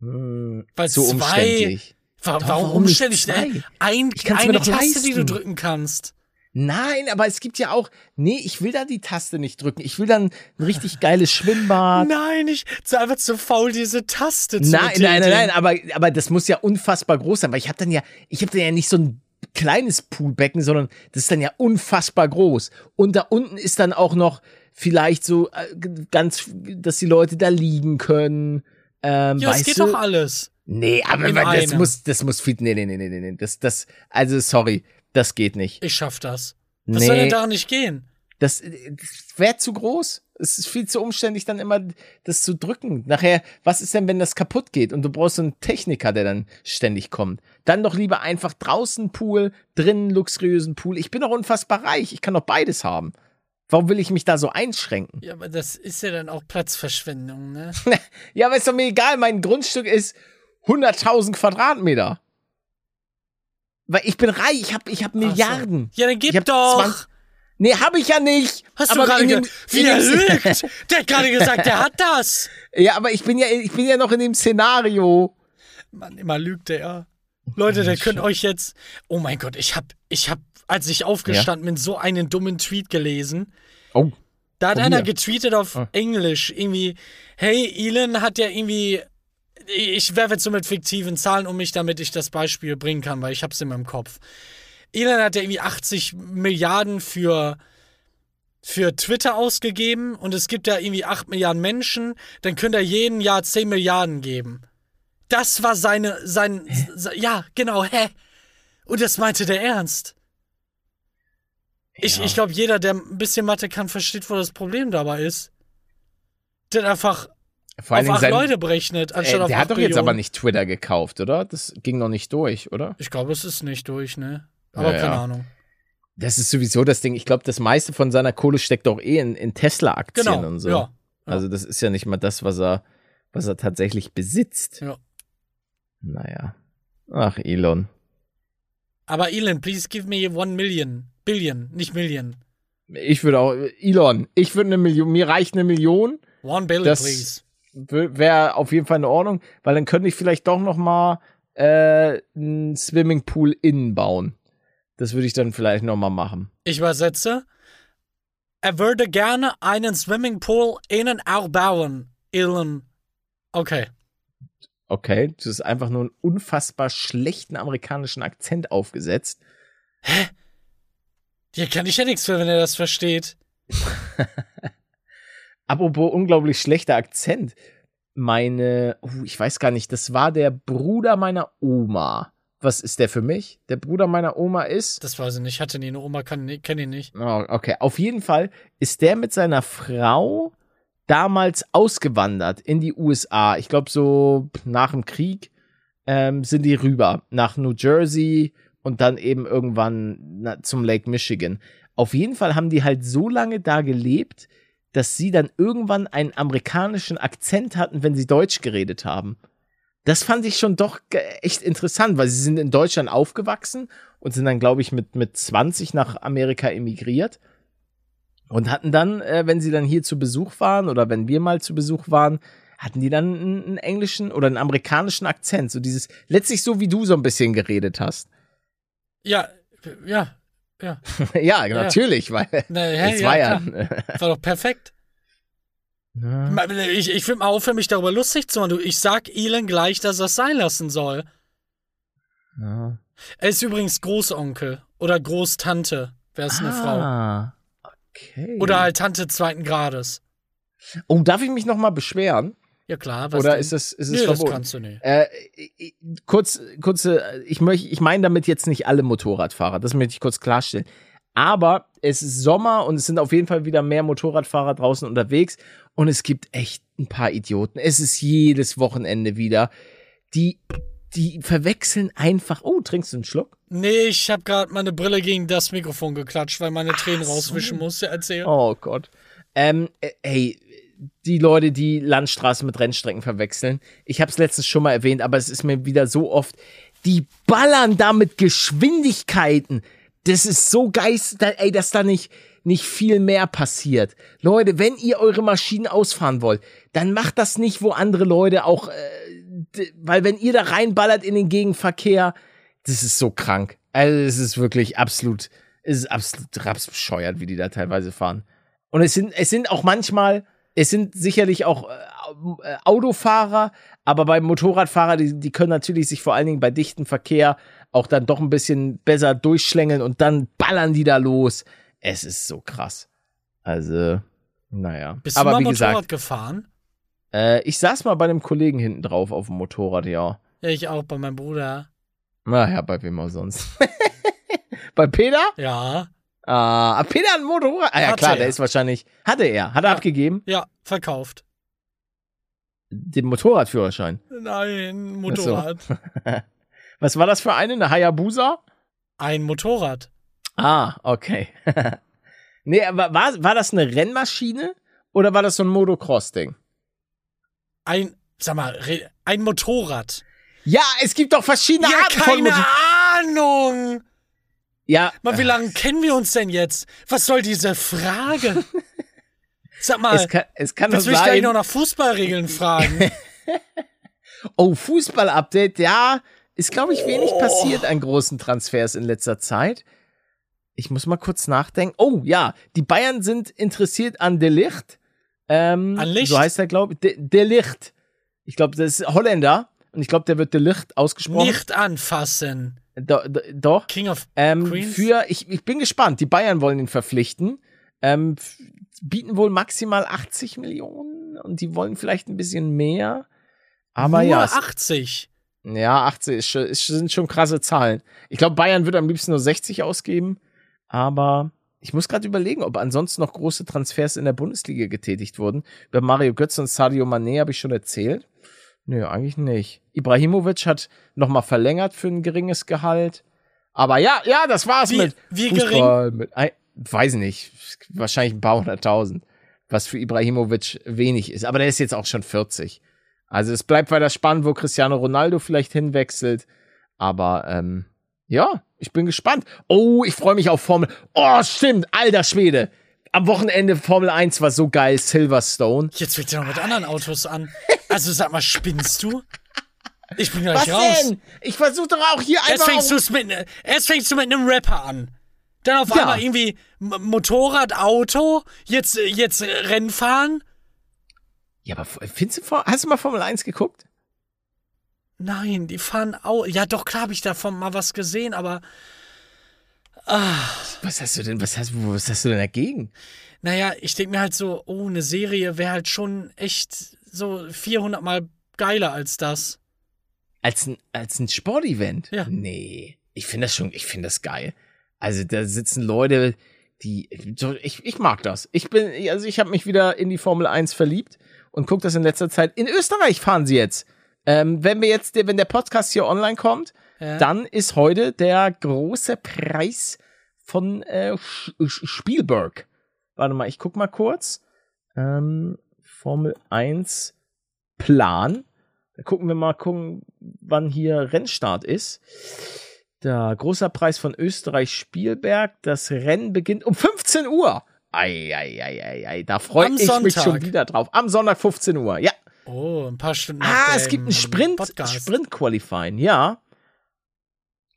Hm, Weil so zwei- umständlich. Wa warum warum umständlich? Ne? Ein, eine Taste, die du drücken kannst. Nein, aber es gibt ja auch, nee, ich will da die Taste nicht drücken. Ich will dann ein richtig geiles Schwimmbad. Nein, ich bin einfach zu faul, diese Taste zu Nein, nein, nein, nein, aber, aber das muss ja unfassbar groß sein, weil ich habe dann ja, ich habe dann ja nicht so ein kleines Poolbecken, sondern das ist dann ja unfassbar groß. Und da unten ist dann auch noch vielleicht so äh, ganz, dass die Leute da liegen können. Ähm, Ja, weißt geht du? doch alles. Nee, aber das muss, das muss fit, nee, nee, nee, nee, nee, nee, das, das, also sorry, das geht nicht. Ich schaff das. Was soll denn Nee, daran nicht gehen? das, das wäre zu groß. Es ist viel zu umständlich, dann immer das zu drücken. Nachher, was ist denn, wenn das kaputt geht und du brauchst so einen Techniker, der dann ständig kommt? Dann doch lieber einfach draußen Pool, drinnen luxuriösen Pool. Ich bin doch unfassbar reich. Ich kann doch beides haben. Warum will ich mich da so einschränken? Ja, aber das ist ja dann auch Platzverschwendung, ne? Ja, aber ist doch mir egal. Mein Grundstück ist 100.000 Quadratmeter. Weil ich bin reich. Ich habe ich hab Milliarden. Ja, dann gib doch. 20 Nee, habe ich ja nicht. Hast aber du gerade in dem- ge- Wie er lügt. Der hat gerade gesagt, der hat das. Ja, aber ich bin ja, ich bin ja noch in dem Szenario. Mann, immer lügt der. Leute, der könnt euch jetzt. Oh mein Gott, ich hab, ich hab, als ich aufgestanden bin, so einen dummen Tweet gelesen. Oh. Da hat Von einer getweetet auf Ah. Englisch irgendwie, hey, Elon hat ja irgendwie. Ich werfe jetzt so mit fiktiven Zahlen um mich, damit ich das Beispiel bringen kann, weil ich hab's in meinem Kopf. Elon hat ja irgendwie 80 Milliarden für, für Twitter ausgegeben und es gibt ja irgendwie 8 Milliarden Menschen, dann könnte er jeden Jahr 10 Milliarden geben. Das war seine, sein, se- ja, genau, hä? Und das meinte der ernst. Ich, Ja. ich glaube, jeder, der ein bisschen Mathe kann, versteht, wo das Problem dabei ist. Hat einfach Vor auf acht sein, Leute berechnet, anstatt äh, auf der hat doch jetzt Millionen. aber nicht Twitter gekauft, oder? Das ging noch nicht durch, oder? Ich glaube, es ist nicht durch, ne? Aber Ja, keine ja. Ahnung. Das ist sowieso das Ding. Ich glaube, das meiste von seiner Kohle steckt doch eh in, in Tesla-Aktien Genau, und so. ja. ja. Also das ist ja nicht mal das, was er, was er tatsächlich besitzt. Ja. Naja. Ach, Elon. Aber Elon, please give me one million. Billion, nicht Million. Ich würde auch, Elon, ich würde eine Million, mir reicht eine Million, One billion, Das- please. Wäre auf jeden Fall in Ordnung, weil dann könnte ich vielleicht doch noch mal äh, einen Swimmingpool innen bauen. Das würde ich dann vielleicht noch mal machen. Ich übersetze. Er würde gerne einen Swimmingpool innen auch bauen. Elon. Okay. Okay, du hast einfach nur einen unfassbar schlechten amerikanischen Akzent aufgesetzt. Hier kann ich ja nichts für, wenn er das versteht. Apropos unglaublich schlechter Akzent. Meine, oh, ich weiß gar nicht, das war der Bruder meiner Oma. Was ist der für mich? Der Bruder meiner Oma ist. Das weiß ich nicht. Hatte nie eine Oma, kenne ihn nicht. Oh, okay, auf jeden Fall ist der mit seiner Frau damals ausgewandert in die USA. Ich glaube, so nach dem Krieg ähm, sind die rüber nach New Jersey und dann eben irgendwann na, zum Lake Michigan. Auf jeden Fall haben die halt so lange da gelebt, dass sie dann irgendwann einen amerikanischen Akzent hatten, wenn sie Deutsch geredet haben. Das fand ich schon doch echt interessant, weil sie sind in Deutschland aufgewachsen und sind dann, glaube ich, mit, mit 20 nach Amerika emigriert und hatten dann, äh, wenn sie dann hier zu Besuch waren oder wenn wir mal zu Besuch waren, hatten die dann einen, einen englischen oder einen amerikanischen Akzent. So dieses, letztlich so wie du so ein bisschen geredet hast. Ja, ja, ja. ja, natürlich, weil Na, hä, es ja, war ja. klar. War doch perfekt. Ja. Ich, ich will mal aufhören, mich darüber lustig zu machen. Du, Ich sag Elon gleich, dass er es sein lassen soll. Ja. Er ist übrigens Großonkel oder Großtante, wäre es eine Frau. Ah, okay. Oder halt Tante zweiten Grades. Oh, darf ich mich noch mal beschweren? Ja klar, was Oder denn? ist das, ist es das verboten? kannst du nicht. Äh, ich- kurz, kurze, ich möchte, ich meine damit jetzt nicht alle Motorradfahrer, das möchte ich kurz klarstellen. Aber es ist Sommer und es sind auf jeden Fall wieder mehr Motorradfahrer draußen unterwegs und es gibt echt ein paar Idioten. Es ist jedes Wochenende wieder. Die, die verwechseln einfach. Oh, trinkst du einen Schluck? Nee, ich habe gerade meine Brille gegen das Mikrofon geklatscht, weil meine Tränen so. rauswischen musste. Erzähl. Oh Gott. Ähm, äh, hey, die Leute, die Landstraßen mit Rennstrecken verwechseln. Ich habe es letztens schon mal erwähnt, aber es ist mir wieder so oft. Die ballern da mit Geschwindigkeiten. Das ist so geist, ey, dass da nicht nicht viel mehr passiert. Leute, wenn ihr eure Maschinen ausfahren wollt, dann macht das nicht, wo andere Leute auch, äh, weil wenn ihr da reinballert in den Gegenverkehr, das ist so krank. Also es ist wirklich absolut, es ist absolut rapsbescheuert, wie die da teilweise fahren. Und es sind, es sind auch manchmal, es sind sicherlich auch äh, Autofahrer, aber beim Motorradfahrer, die, die können natürlich sich vor allen Dingen bei dichtem Verkehr auch dann doch ein bisschen besser durchschlängeln und dann ballern die da los. Es ist so krass. Also, naja. Bist aber du mal wie Motorrad gesagt, gefahren? äh, ich saß mal bei einem Kollegen hinten drauf auf dem Motorrad, ja. Ja, ich auch, bei meinem Bruder. Naja, bei wem auch sonst. bei Peter? Ja. Ah, Peter hat ein Motorrad. Ah ja, klar, der er. ist wahrscheinlich. Hatte er. Hat er Ja. abgegeben? Ja, verkauft. Den Motorradführerschein. Nein, Motorrad. Was war das für eine? Eine Hayabusa? Ein Motorrad. Ah, okay. nee, aber war, war das eine Rennmaschine oder war das so ein Motocross-Ding? Ein, sag mal, ein Motorrad. Ja, es gibt doch verschiedene ja, Arten von keine Motor Ahnung. Ja, Mal, wie lange kennen wir uns denn jetzt? Was soll diese Frage? Sag mal, es kann, es kann doch willst du mich gleich sein. noch nach Fußballregeln fragen? Oh, Fußball-Update, ja. Ist, glaube ich, wenig passiert an großen Transfers in letzter Zeit. Ich muss mal kurz nachdenken. Oh, ja, die Bayern sind interessiert an De Licht. Ähm, An Licht? So heißt er, glaube ich. De, De Licht. Ich glaube, das ist Holländer. Und ich glaube, der wird De Licht ausgesprochen. Nicht anfassen. Do, do, doch. King of Ähm, Queens? für, ich, ich bin gespannt. Die Bayern wollen ihn verpflichten. Ähm, bieten wohl maximal 80 Millionen und die wollen vielleicht ein bisschen mehr. Aber Nur ja, es- 80. ja, 80 ist, ist, sind schon krasse Zahlen. Ich glaube, Bayern wird am liebsten nur 60 ausgeben. Aber ich muss gerade überlegen, ob ansonsten noch große Transfers in der Bundesliga getätigt wurden. Über Mario Götze und Sadio Mané habe ich schon erzählt. Nö, eigentlich nicht. Ibrahimovic hat noch mal verlängert für ein geringes Gehalt. Aber ja, ja, das war's Wie- mit wie Fußball. Mit, ein- weiß nicht, wahrscheinlich ein paar hunderttausend, was für Ibrahimovic wenig ist. Aber der ist jetzt auch schon 40. Also es bleibt weiter spannend, wo Cristiano Ronaldo vielleicht hinwechselt. Aber ähm, ja, ich bin gespannt. Oh, ich freue mich auf Formel. Oh, stimmt, alter Schwede. Am Wochenende Formel 1 war so geil, Silverstone. Jetzt fängt ihr noch mit anderen Autos an. Also sag mal, spinnst du? Ich bin Was gleich raus. denn? Ich versuche doch auch hier Erst einfach. fängst, du's mit, erst fängst du mit einem Rapper an. Dann auf Ja. einmal irgendwie Motorrad, Auto, jetzt, jetzt Rennfahren. ja, aber findest du, Vor- hast du mal Formel 1 geguckt? Nein, die fahren auch. Ja, doch, klar habe ich davon mal was gesehen, aber Was hast du denn, was hast, was hast du denn dagegen? naja, ich denke mir halt so, oh, eine Serie wäre halt schon echt so 400 Mal geiler als das. Als ein, als ein Sportevent? Ja. Nee. Ich finde das schon, ich finde das geil. Also da sitzen Leute, die, so, ich, ich mag das. Ich bin, also ich habe mich wieder in die Formel 1 verliebt und gucke das in letzter Zeit. In Österreich fahren sie jetzt. Ähm, wenn wir jetzt, wenn der Podcast hier online kommt, Ja. dann ist heute der große Preis von äh, Spielberg. Warte mal, ich guck mal kurz. Ähm, Formel 1 Plan. Da gucken wir mal, gucken, wann hier Rennstart ist. Der großer Preis von Österreich Spielberg. Das Rennen beginnt um 15 Uhr. Ei, ei, ei, ei, ei. Da freue ich mich Sonntag. schon wieder drauf. Am Sonntag 15 Uhr, ja. Oh, ein paar Stunden. Ah, es gibt einen Sprint, Podcast. Sprint Qualifying, ja.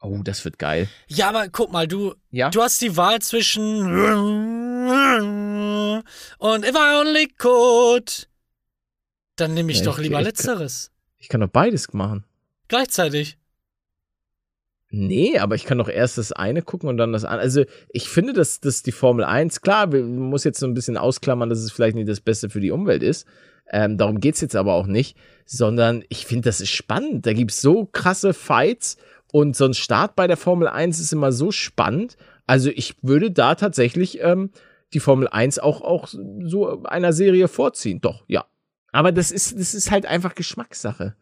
Oh, das wird geil. Ja, aber guck mal, du, Ja. du hast die Wahl zwischen und if I only could. Dann nehme ich Ja, doch ich- lieber ich- letzteres. Ich kann doch beides machen. Gleichzeitig. Nee, aber ich kann doch erst das eine gucken und dann das andere. Also, ich finde, dass, dass die Formel 1, klar, man muss jetzt so ein bisschen ausklammern, dass es vielleicht nicht das Beste für die Umwelt ist. Ähm, darum geht's jetzt aber auch nicht, sondern ich finde, das ist spannend. Da gibt's so krasse Fights und so ein Start bei der Formel 1 ist immer so spannend. Also, ich würde da tatsächlich ähm, die Formel 1 auch, auch so einer Serie vorziehen. Doch, ja. Aber das ist, das ist halt einfach Geschmackssache.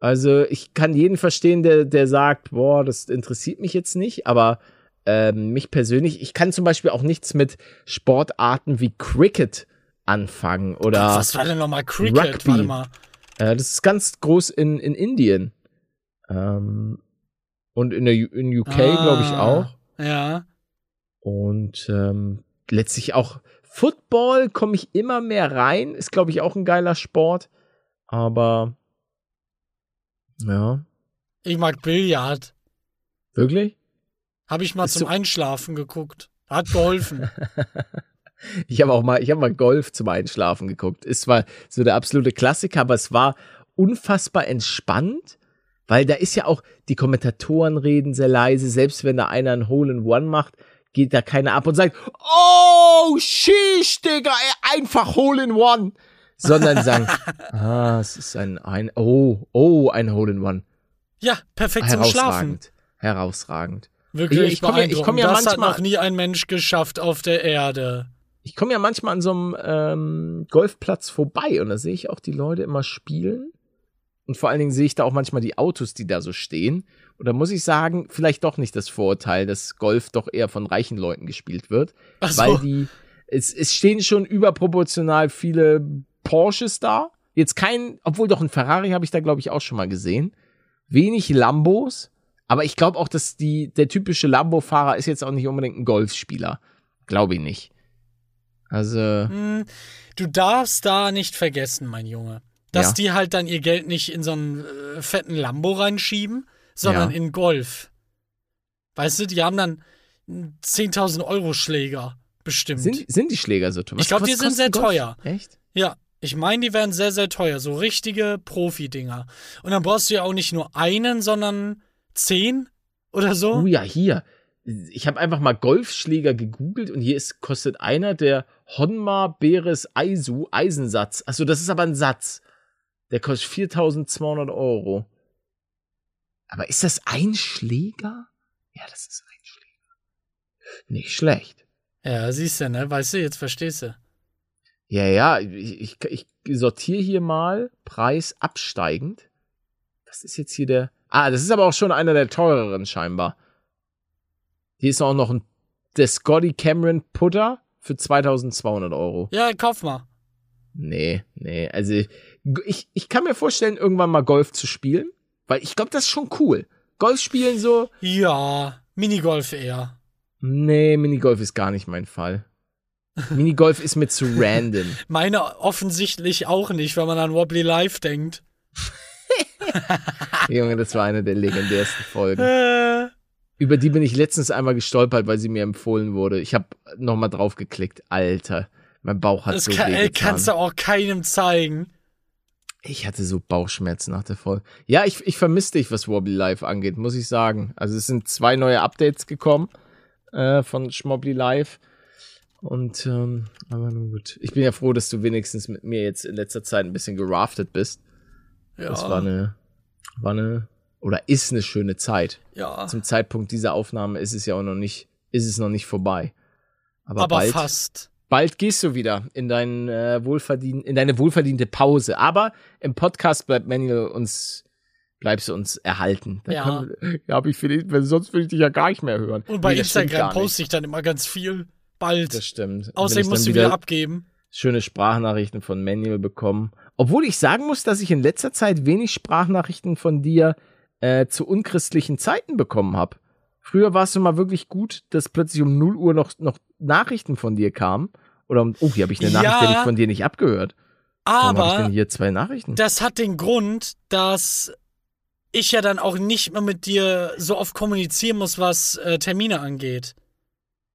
Also ich kann jeden verstehen, der, der sagt, boah, das interessiert mich jetzt nicht, aber ähm, mich persönlich, ich kann zum Beispiel auch nichts mit Sportarten wie Cricket anfangen. Oder Was war denn nochmal Cricket? Rugby. Warte mal. äh, das ist ganz groß in, in Indien. Ähm, und in der in UK, glaube ich, Ah, auch. Ja. Und ähm, letztlich auch Football komme ich immer mehr rein. Ist, glaube ich, auch ein geiler Sport. Aber ja, Ich mag Billard. wirklich? Habe ich mal Ist zum Einschlafen geguckt. Hat geholfen. Ich habe auch mal, ich habe mal Golf zum Einschlafen geguckt. Es war so der absolute Klassiker, aber es war unfassbar entspannt, weil da ist ja auch, die Kommentatoren reden sehr leise, selbst wenn da einer ein Hole in One macht, geht da keiner ab und sagt, oh, sheesh, Digga, ey, einfach Hole in One. Sondern sagen, ah, es ist ein, ein, oh, oh, ein Hole in One. ja, perfekt zum Schlafen. Herausragend. Herausragend. Wirklich Ich- ich komm ja- ich komm ja das hat manchmal- noch nie ein Mensch geschafft auf der Erde. Ich komme ja manchmal an so einem ähm, Golfplatz vorbei und da sehe ich auch die Leute immer spielen. Und vor allen Dingen sehe ich da auch manchmal die Autos, die da so stehen. Und da muss ich sagen, vielleicht doch nicht das Vorurteil, dass Golf doch eher von reichen Leuten gespielt wird. So. Weil die, es, es stehen schon überproportional viele Porsches da. Jetzt kein, obwohl doch ein Ferrari habe ich da, glaube ich, auch schon mal gesehen. Wenig Lambos. Aber ich glaube auch, dass die, der typische Lambo-Fahrer ist jetzt auch nicht unbedingt ein Golfspieler. Glaube ich nicht. Also, Hm, Du darfst da nicht vergessen, mein Junge, dass Ja. die halt dann ihr Geld nicht in so einen äh, fetten Lambo reinschieben, sondern Ja. in Golf. Weißt du, die haben dann einen 10.000 Euro Schläger bestimmt. sind, sind die Schläger so teuer? Ich glaub, Was die sind sehr Golf? teuer. Echt? Ja, ich meine, die werden sehr, sehr teuer. So richtige Profi-Dinger. Und dann brauchst du ja auch nicht nur einen, sondern zehn oder so. Oh ja, hier. Ich habe einfach mal Golfschläger gegoogelt und hier ist, kostet einer der Honma Beres Aisu Eisensatz. Achso, das ist aber ein Satz. Der kostet 4200 Euro. Aber ist das ein Schläger? Ja, das ist ein Schläger. Nicht schlecht. Ja, siehst du, ne? Weißt du, jetzt verstehst du. Ja, ja, ich, ich, ich sortiere hier mal Preis absteigend. Was ist jetzt hier der? Ah, das ist aber auch schon einer der teureren scheinbar. Hier ist auch noch ein der Scotty Cameron Putter für 2200 Euro. Ja, kauf mal. Nee, nee, also ich, ich kann mir vorstellen, irgendwann mal Golf zu spielen, weil ich glaube, das ist schon cool. Golf spielen so, Ja, Minigolf eher. nee, Minigolf ist gar nicht mein Fall. Minigolf ist mir zu random. Meine offensichtlich auch nicht, wenn man an Wobbly Life denkt. Junge, das war eine der legendärsten Folgen. Äh, Über die bin ich letztens einmal gestolpert, weil sie mir empfohlen wurde. Ich habe nochmal drauf geklickt. Alter, mein Bauch hat das so kann, wehgetan. kannst du auch keinem zeigen. Ich hatte so Bauchschmerzen nach der Folge. Ja, ich, ich vermisse dich, was Wobbly Live angeht, muss ich sagen. Also es sind zwei neue Updates gekommen äh, von Schmobbly Live. Und, ähm, aber nun gut. Ich bin ja froh, dass du wenigstens mit mir jetzt in letzter Zeit ein bisschen geraftet bist. Ja, Das war eine, war eine, oder ist eine schöne Zeit. ja. Zum Zeitpunkt dieser Aufnahme ist es ja auch noch nicht, ist es noch nicht vorbei. Aber, aber bald, fast. Bald gehst du wieder in dein äh, wohlverdien, in deine wohlverdiente Pause. Aber im Podcast bleibt Manuel uns, bleibst du uns erhalten. Da Ja. ja, hab ich vielleicht, sonst würde ich dich ja gar nicht mehr hören. Und bei Nee, Instagram poste ich dann immer ganz viel. Bald. Das stimmt. Außerdem ich musst dann du wieder abgeben. schöne Sprachnachrichten von Manuel bekommen. Obwohl ich sagen muss, dass ich in letzter Zeit wenig Sprachnachrichten von dir äh, zu unchristlichen Zeiten bekommen habe. Früher war es immer wirklich gut, dass plötzlich um 0 Uhr noch, noch Nachrichten von dir kamen. Oder um, oh, hier habe ich eine Nachricht, Ja. die ich von dir nicht abgehört. Warum habe ich denn Aber hier zwei Nachrichten? das hat den Grund, dass ich ja dann auch nicht mehr mit dir so oft kommunizieren muss, was äh, Termine angeht.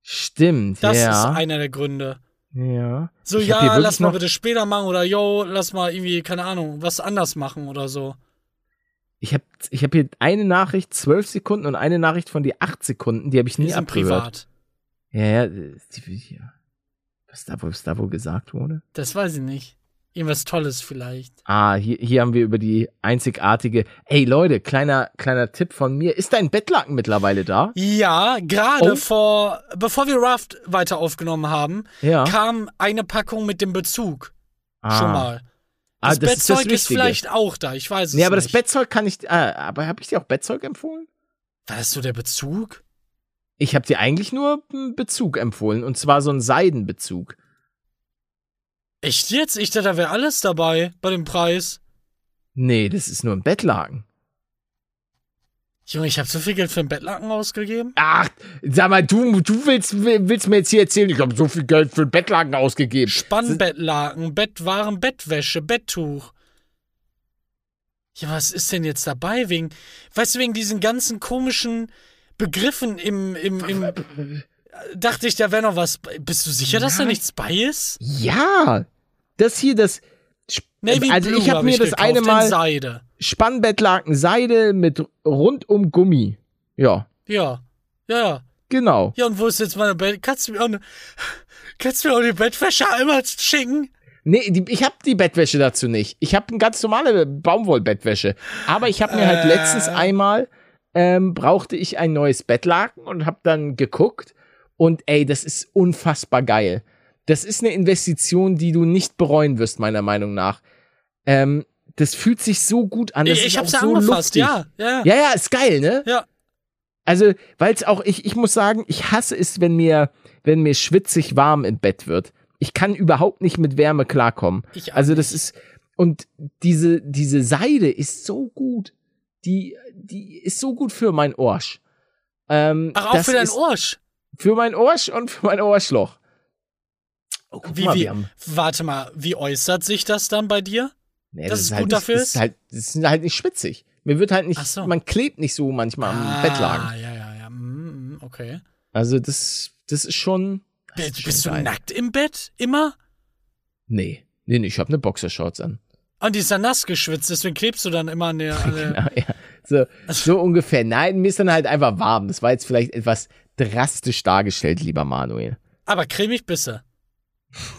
Stimmt, Das ja. ist einer der Gründe. ja. So, Ich hab hier ja, wirklich lass mal noch- bitte später machen oder yo, lass mal irgendwie, keine Ahnung, was anders machen oder so. Ich habe ich hab hier eine Nachricht zwölf Sekunden und eine Nachricht von dir acht Sekunden, die habe ich Die nie sind abgehört. privat. Ja, ja, die, ja. Was da, wohl- was da wohl gesagt wurde? Das weiß ich nicht. Irgendwas Tolles vielleicht. Ah, hier, hier haben wir über die einzigartige. Ey Leute, kleiner, kleiner Tipp von mir. Ist dein Bettlaken mittlerweile da? Ja, gerade Oh. vor, bevor wir Raft weiter aufgenommen haben, Ja. kam eine Packung mit dem Bezug. ah. Schon mal. Ah, Das, das ist das Bettzeug ist, Wichtige. vielleicht auch da, ich weiß es Nee, aber nicht. das Bettzeug kann ich. Ah, aber habe ich dir auch Bettzeug empfohlen? War das so der Bezug? Ich habe dir eigentlich nur einen Bezug empfohlen und zwar so einen Seidenbezug. Echt jetzt? Ich dachte, da wäre alles dabei bei dem Preis. Nee, das ist nur ein Bettlaken. Junge, ich habe so viel Geld für einen Bettlaken ausgegeben. Ach, sag mal, du, du willst, willst mir jetzt hier erzählen, ich habe so viel Geld für einen Bettlaken ausgegeben. Spannbettlaken, Bettwaren, Bettwäsche, Betttuch. Ja, was ist denn jetzt dabei? Wegen, weißt du, wegen diesen ganzen komischen Begriffen im, im, im dachte ich, da wäre noch was. Bist du sicher, dass da Ja. nichts bei ist? Ja, das hier, das. Navy also Blue ich habe hab mir das gekauft, eine in Mal Seide. Spannbettlaken Seide mit rundum Gummi. Ja, Ja. Ja, ja. genau. Ja, und wo ist jetzt meine Bett? Kannst du mir auch eine, kannst du mir auch die Bettwäsche einmal schicken? Nee, die, ich habe die Bettwäsche dazu nicht. Ich habe eine ganz normale Baumwollbettwäsche. Aber ich habe mir halt Äh. letztens einmal ähm, brauchte ich ein neues Bettlaken und habe dann geguckt und ey, das ist unfassbar geil. Das ist eine Investition, die du nicht bereuen wirst, meiner Meinung nach. Ähm, das fühlt sich so gut an. Das ich ich hab's ja so angefasst, ja, ja. Ja, ja, ist geil, ne? Ja. Also, weil es auch, ich, ich muss sagen, ich hasse es, wenn mir, wenn mir schwitzig warm im Bett wird. Ich kann überhaupt nicht mit Wärme klarkommen. Ich auch also, das ist, und diese, diese Seide ist so gut. Die, die ist so gut für mein Orsch. Ähm, Ach, auch das für dein ist Orsch. Für mein Orsch und für mein Ohrschloch. Oh, guck Wie, mal, wie, warte mal, wie äußert sich das dann bei dir? nee, das ist halt gut nicht, dafür Das ist? ist halt, das ist halt nicht schwitzig. Mir wird halt nicht, so. man klebt nicht so manchmal am ah, Bettlaken. ja, ja, ja. Mm, mm, okay. Also, das, das ist schon. das Bist, ist bist schon du nackt im Bett? Immer? Nee. Nee, nee, ich habe eine Boxershorts an. Und die ist dann nass geschwitzt, deswegen klebst du dann immer an der. An der Ja, ja. So, so ungefähr. Nein, mir ist dann halt einfach warm. Das war jetzt vielleicht etwas drastisch dargestellt, lieber Manuel. aber cremig bisse.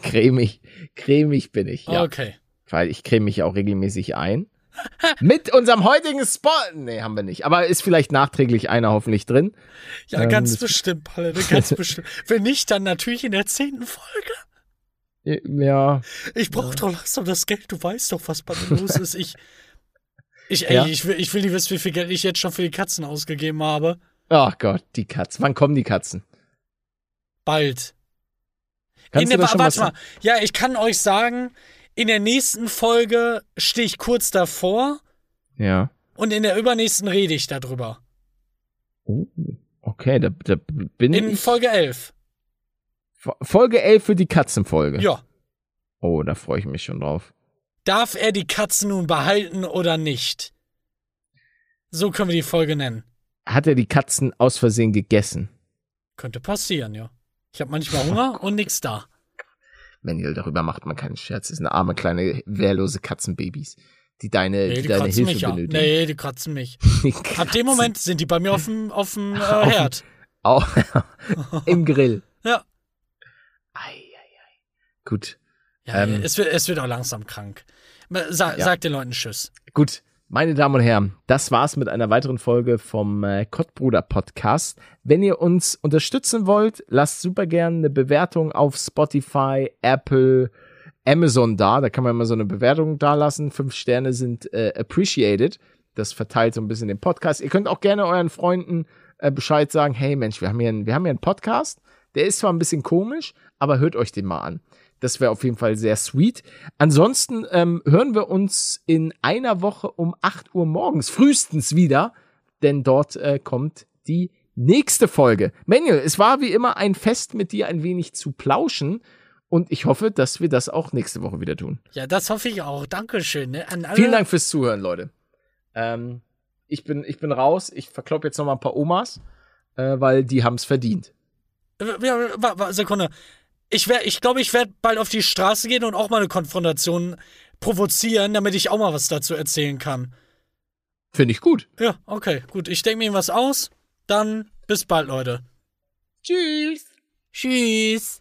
Cremig, cremig bin ich, ja. Okay. Weil ich creme mich auch regelmäßig ein. Mit unserem heutigen Spot. Nee, haben wir nicht. Aber ist vielleicht nachträglich einer hoffentlich drin. Ja, Ähm, ganz bestimmt, Palle, ganz bestimmt. Wenn nicht, dann natürlich in der zehnten Folge. Ja. Ich brauche doch langsam das Geld. Du weißt doch, was bei mir los ist. Ich, ich, ey, Ja. ich, will, ich will nicht wissen, wie viel Geld ich jetzt schon für die Katzen ausgegeben habe. Ach Gott, die Katzen. Wann kommen die Katzen? Bald. Kannst in der, warte mal. Ja, ich kann euch sagen, in der nächsten Folge stehe ich kurz davor Ja. und in der übernächsten rede ich darüber. Oh, okay, da, da bin In ich. Folge 11. Fo- Folge 11 für die Katzenfolge. Ja. Oh, da freue ich mich schon drauf. Darf er die Katzen nun behalten oder nicht? So können wir die Folge nennen. Hat er die Katzen aus Versehen gegessen? Könnte passieren, ja. Ich habe manchmal Hunger und nix da. Manuel, darüber macht man keinen Scherz. Das sind arme, kleine, wehrlose Katzenbabys, die deine, Nee, die die deine Hilfe mich ja. benötigen. Nee, die kratzen mich. Die Ab kratzen dem Moment sind die bei mir auf dem, auf dem äh, Auf dem- Herd. Auch im Grill. Ja. Ei, ei, ei. Gut. ja Ähm. es, wird, es wird auch langsam krank. Sa Ja. Sag den Leuten Tschüss. Gut, meine Damen und Herren, das war's mit einer weiteren Folge vom äh, Kottbruder Podcast. Wenn ihr uns unterstützen wollt, lasst super gerne eine Bewertung auf Spotify, Apple, Amazon da. Da kann man immer so eine Bewertung da lassen. Fünf Sterne sind äh, appreciated. Das verteilt so ein bisschen den Podcast. Ihr könnt auch gerne euren Freunden äh, Bescheid sagen, hey Mensch, wir haben hier einen, wir haben hier einen Podcast. Der ist zwar ein bisschen komisch, aber hört euch den mal an. Das wäre auf jeden Fall sehr sweet. Ansonsten ähm, hören wir uns in einer Woche um 8 Uhr morgens frühestens wieder, denn dort äh, kommt die nächste Folge. Manuel, es war wie immer ein Fest mit dir ein wenig zu plauschen und ich hoffe, dass wir das auch nächste Woche wieder tun. Ja, das hoffe ich auch. Dankeschön. Ne? An alle. Vielen Dank fürs Zuhören, Leute. Ähm, ich, bin, ich bin raus. Ich verklopp jetzt noch mal ein paar Omas, äh, weil die haben es verdient. Ja, wa- wa- Sekunde. Ich, wär, ich glaube, ich werde bald auf die Straße gehen und auch mal eine Konfrontation provozieren, damit ich auch mal was dazu erzählen kann. Finde ich gut. Ja, okay, gut. Ich denke mir was aus. Dann bis bald, Leute. Tschüss. Tschüss.